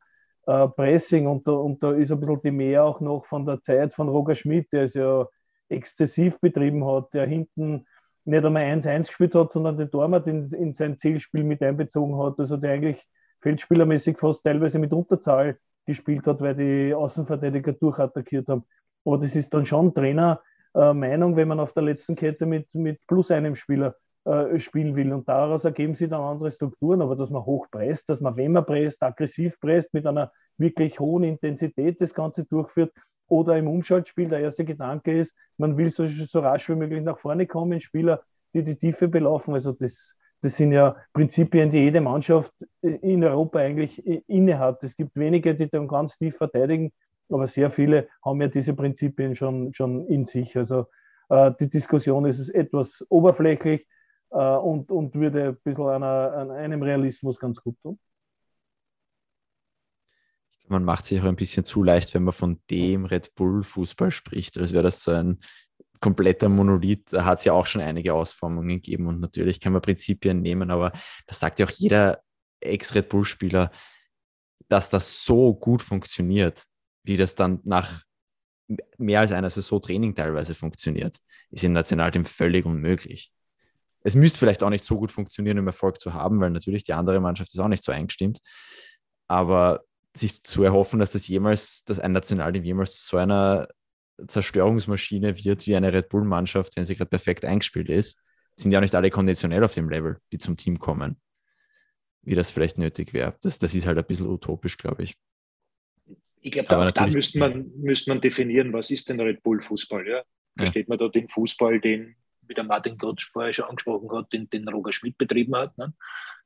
äh, Pressing und da, und da ist ein bisschen die Mehr auch noch von der Zeit von Roger Schmidt, der es ja exzessiv betrieben hat, der hinten nicht einmal 1-1 gespielt hat, sondern den Torwart in, in sein Zielspiel mit einbezogen hat, also der eigentlich feldspielermäßig fast teilweise mit Unterzahl gespielt hat, weil die Außenverteidiger durchattackiert haben. Aber das ist dann schon Trainer äh, Meinung, wenn man auf der letzten Kette mit, mit plus einem Spieler äh, spielen will. Und daraus ergeben sich dann andere Strukturen, aber dass man hoch presst, dass man, wenn man presst, aggressiv presst, mit einer wirklich hohen Intensität das Ganze durchführt. Oder im Umschaltspiel der erste Gedanke ist, man will so, so rasch wie möglich nach vorne kommen, Spieler, die die Tiefe belaufen. Also das, das sind ja Prinzipien, die jede Mannschaft in Europa eigentlich inne hat. Es gibt wenige, die dann ganz tief verteidigen, aber sehr viele haben ja diese Prinzipien schon, schon in sich. Also äh, die Diskussion ist etwas oberflächlich äh, und, und würde ein bisschen einer, an einem Realismus ganz gut tun. Man macht sich auch ein bisschen zu leicht, wenn man von dem Red Bull-Fußball spricht, als wäre das so ein kompletter Monolith. Da hat es ja auch schon einige Ausformungen gegeben und natürlich kann man Prinzipien nehmen, aber das sagt ja auch jeder Ex-Red Bull-Spieler, dass das so gut funktioniert, wie das dann nach mehr als einer Saison Training teilweise funktioniert, ist im Nationalteam völlig unmöglich. Es müsste vielleicht auch nicht so gut funktionieren, um Erfolg zu haben, weil natürlich die andere Mannschaft ist auch nicht so eingestimmt. Aber sich zu erhoffen, dass das jemals, dass ein Nationalteam jemals zu so einer Zerstörungsmaschine wird wie eine Red Bull-Mannschaft, wenn sie gerade perfekt eingespielt ist, sind ja auch nicht alle konditionell auf dem Level, die zum Team kommen, wie das vielleicht nötig wäre. Das, das ist halt ein bisschen utopisch, glaube ich. Ich glaube, da, da müsste man, müsste man definieren, was ist denn Red Bull Fußball? Ja? Versteht ja. man da den Fußball, den, wie der Martin Gott vorher schon angesprochen hat, den, den Roger Schmidt betrieben hat? Ne?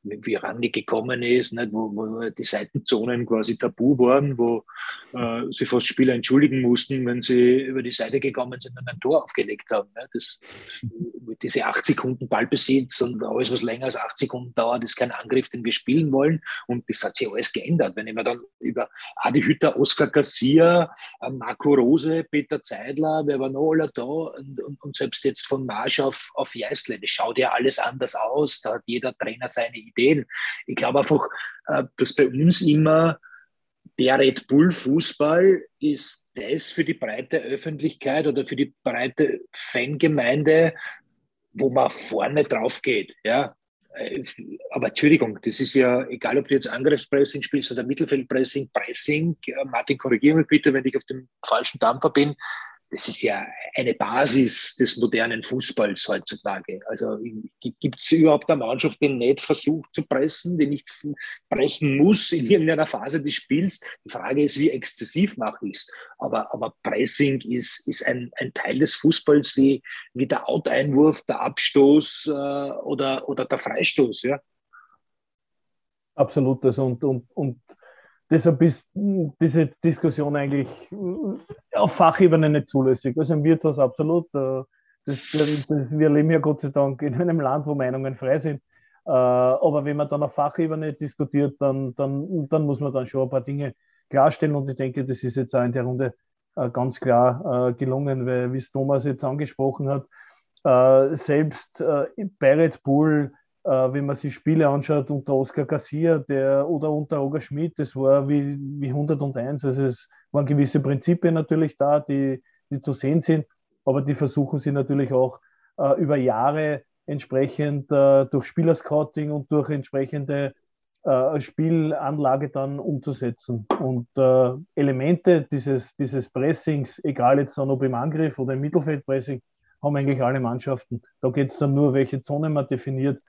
Wie Rani gekommen ist, nicht, wo, wo die Seitenzonen quasi tabu waren, wo äh, sie fast Spieler entschuldigen mussten, wenn sie über die Seite gekommen sind und ein Tor aufgelegt haben. Ne? Das, diese acht Sekunden Ballbesitz und alles, was länger als acht Sekunden dauert, ist kein Angriff, den wir spielen wollen. Und das hat sich alles geändert. Wenn ich mir dann über Adi Hütter, Oskar Garcia, äh, Marco Rose, Peter Zeidler, wer war noch alle da und, und, und selbst jetzt von Marsch auf, auf Jeißle, das schaut ja alles anders aus. Da hat jeder Trainer seine Ideen. Ich glaube einfach, äh, dass bei uns immer der Red Bull Fußball ist das für die breite Öffentlichkeit oder für die breite Fangemeinde, wo man vorne drauf geht. Ja? Äh, aber Entschuldigung, das ist ja egal, ob du jetzt Angriffspressing spielst oder Mittelfeldpressing, Pressing. Martin, korrigiere mich bitte, wenn ich auf dem falschen Dampfer bin das ist ja eine Basis des modernen Fußballs heutzutage. Also gibt es überhaupt eine Mannschaft, die nicht versucht zu pressen, die nicht pressen muss in irgendeiner Phase des Spiels? Die Frage ist, wie exzessiv mache ich es? Aber, aber Pressing ist, ist ein, ein Teil des Fußballs wie, wie der Out-Einwurf, der Abstoß äh, oder, oder der Freistoß. Ja? Absolut. Und, und, und deshalb ist diese Diskussion eigentlich auf Fachebene nicht zulässig. Also im Wirtshaus absolut. Äh, das, das, wir leben ja Gott sei Dank in einem Land, wo Meinungen frei sind. Äh, aber wenn man dann auf Fachebene diskutiert, dann, dann, dann muss man dann schon ein paar Dinge klarstellen. Und ich denke, das ist jetzt auch in der Runde äh, ganz klar gelungen, weil, wie es Thomas jetzt angesprochen hat, selbst bei Red Bull äh, wenn man sich Spiele anschaut unter Oskar Garcia der, oder unter Roger Schmidt, das war wie, wie 101. Also es waren gewisse Prinzipien natürlich da, die, die zu sehen sind, aber die versuchen sie natürlich auch äh, über Jahre entsprechend äh, durch Spielerscouting und durch entsprechende äh, Spielanlage dann umzusetzen. Und äh, Elemente dieses, dieses Pressings, egal jetzt dann ob im Angriff oder im Mittelfeldpressing, haben eigentlich alle Mannschaften. Da geht es dann nur, welche Zone man definiert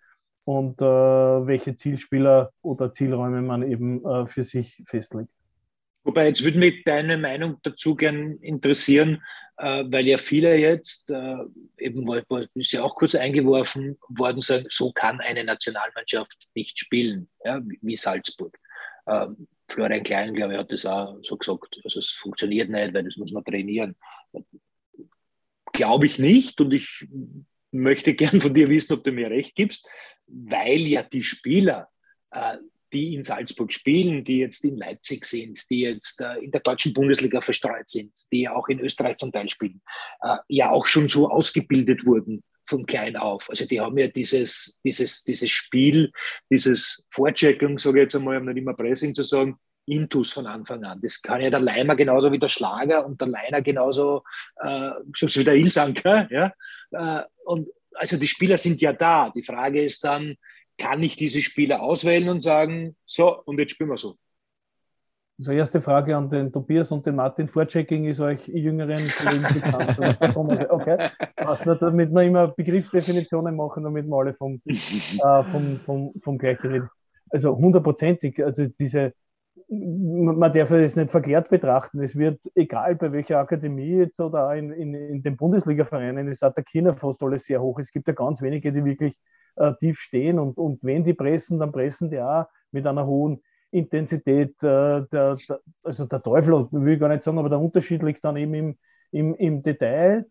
und äh, welche Zielspieler oder Zielräume man eben äh, für sich festlegt. Wobei, jetzt würde mich deine Meinung dazu gern interessieren, äh, weil ja viele jetzt, äh, eben ist ja auch kurz eingeworfen worden, sagen, so kann eine Nationalmannschaft nicht spielen, ja, wie Salzburg. Ähm, Florian Klein, glaube ich, hat das auch so gesagt. Also es funktioniert nicht, weil das muss man trainieren. Glaube ich nicht und ich möchte gern von dir wissen, ob du mir recht gibst, weil ja die Spieler, äh, die in Salzburg spielen, die jetzt in Leipzig sind, die jetzt äh, in der deutschen Bundesliga verstreut sind, die auch in Österreich zum Teil spielen, äh, ja auch schon so ausgebildet wurden von klein auf. Also die haben ja dieses, dieses, dieses Spiel, dieses Vorchecking, sage ich jetzt einmal, um nicht immer Pressing zu sagen, Intus von Anfang an. Das kann ja der Leimer genauso wie der Schlager und der Leiner genauso äh, wie der Ilsanker. Ja? Äh, und also die Spieler sind ja da. Die Frage ist dann, kann ich diese Spieler auswählen und sagen, so, und jetzt spielen wir so. Also erste Frage an den Tobias und den Martin. Vorchecking ist euch jüngeren Kollegen bekannt. okay. Also, damit wir immer Begriffsdefinitionen machen, damit wir alle vom, äh, vom, vom, vom gleichen reden. Also hundertprozentig, also diese, man darf das nicht verkehrt betrachten. Es wird, egal bei welcher Akademie jetzt oder in, in, in den Bundesliga-Vereinen, es attackieren fast alles sehr hoch. Es gibt ja ganz wenige, die wirklich äh, tief stehen und, und wenn die pressen, dann pressen die auch mit einer hohen Intensität. Äh, der, der, also der Teufel, will ich gar nicht sagen, aber der Unterschied liegt dann eben im, im, im Detail.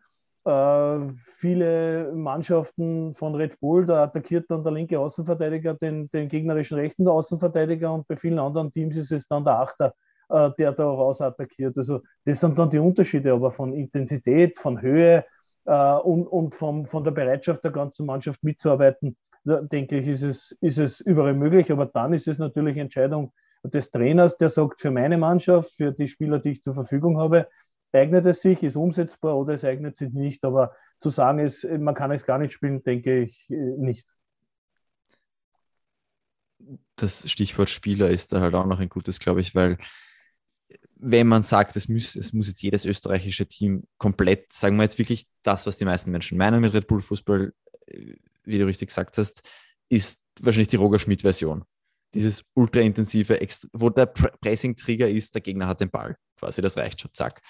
Äh, viele Mannschaften von Red Bull, da attackiert dann der linke Außenverteidiger den, den gegnerischen rechten Außenverteidiger und bei vielen anderen Teams ist es dann der Achter äh, der da raus attackiert. Also das sind dann die Unterschiede, aber von Intensität, von Höhe äh, und, und vom, von der Bereitschaft der ganzen Mannschaft mitzuarbeiten, denke ich, ist es, ist es überall möglich. Aber dann ist es natürlich Entscheidung des Trainers, der sagt, für meine Mannschaft, für die Spieler, die ich zur Verfügung habe, eignet es sich, ist umsetzbar oder es eignet sich nicht. Aber zu sagen, ist, man kann es gar nicht spielen, denke ich äh, nicht. Das Stichwort Spieler ist da halt auch noch ein gutes, glaube ich, weil wenn man sagt, es muss, es muss jetzt jedes österreichische Team komplett, sagen wir jetzt wirklich das, was die meisten Menschen meinen mit Red Bull Fußball, äh, wie du richtig gesagt hast, ist wahrscheinlich die Roger Schmidt-Version. Dieses ultraintensive, wo der Pressing-Trigger ist, der Gegner hat den Ball. Quasi, das reicht schon, zack.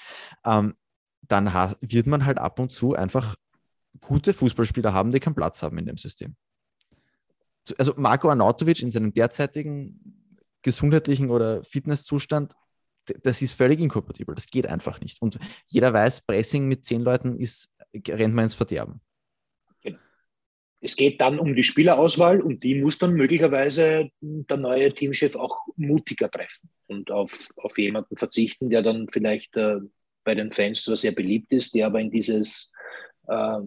Ähm, dann wird man halt ab und zu einfach gute Fußballspieler haben, die keinen Platz haben in dem System. Also Marco Arnautovic in seinem derzeitigen gesundheitlichen oder Fitnesszustand das ist völlig inkompatibel. Das geht einfach nicht. Und jeder weiß, Pressing mit zehn Leuten ist, rennt man ins Verderben. Es geht dann um die Spielerauswahl und die muss dann möglicherweise der neue Teamchef auch mutiger treffen und auf, auf jemanden verzichten, der dann vielleicht äh, bei den Fans zwar sehr beliebt ist, der aber in dieses, äh,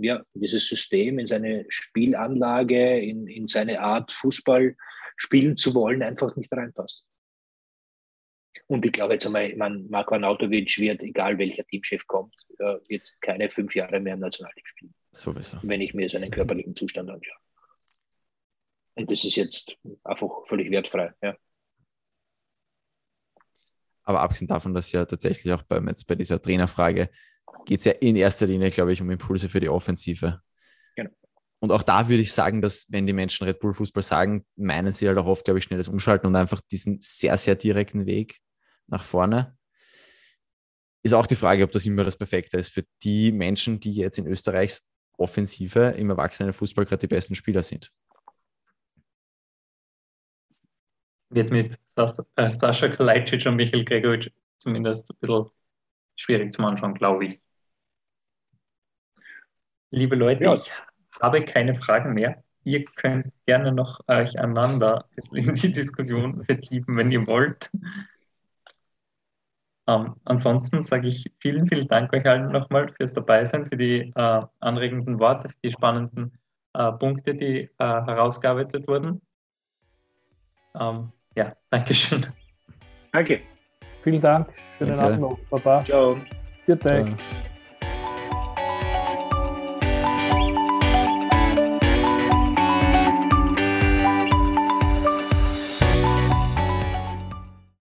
ja, dieses System, in seine Spielanlage, in, in seine Art, Fußball spielen zu wollen, einfach nicht reinpasst. Und ich glaube jetzt einmal, meine, Marko Arnautovic wird, egal welcher Teamchef kommt, wird keine fünf Jahre mehr im Nationalteam spielen. Sowieso. Wenn ich mir seinen körperlichen Zustand anschaue. Und das ist jetzt einfach völlig wertfrei. Ja. Aber abgesehen davon, dass ja tatsächlich auch bei, jetzt bei dieser Trainerfrage geht es ja in erster Linie, glaube ich, um Impulse für die Offensive. Genau. Und auch da würde ich sagen, dass wenn die Menschen Red Bull Fußball sagen, meinen sie halt auch oft, glaube ich, schnelles Umschalten und einfach diesen sehr, sehr direkten Weg nach vorne. Ist auch die Frage, ob das immer das Perfekte ist für die Menschen, die jetzt in Österreichs Offensive im Erwachsenenfußball gerade die besten Spieler sind. Wird mit äh, Sascha Kalajdzic und Michael Gregovic zumindest ein bisschen schwierig zum Anschauen, glaube ich. Liebe Leute, ja. ich habe keine Fragen mehr. Ihr könnt gerne noch euch einander in die Diskussion vertiefen, wenn ihr wollt. Ähm, ansonsten sage ich vielen, vielen Dank euch allen nochmal fürs Dabeisein, für die äh, anregenden Worte, für die spannenden äh, Punkte, die äh, herausgearbeitet wurden. Ähm, ja, Dankeschön. Danke. Vielen Dank. Schönen Danke. Abend noch. Baba. Ciao. Vielen Dank.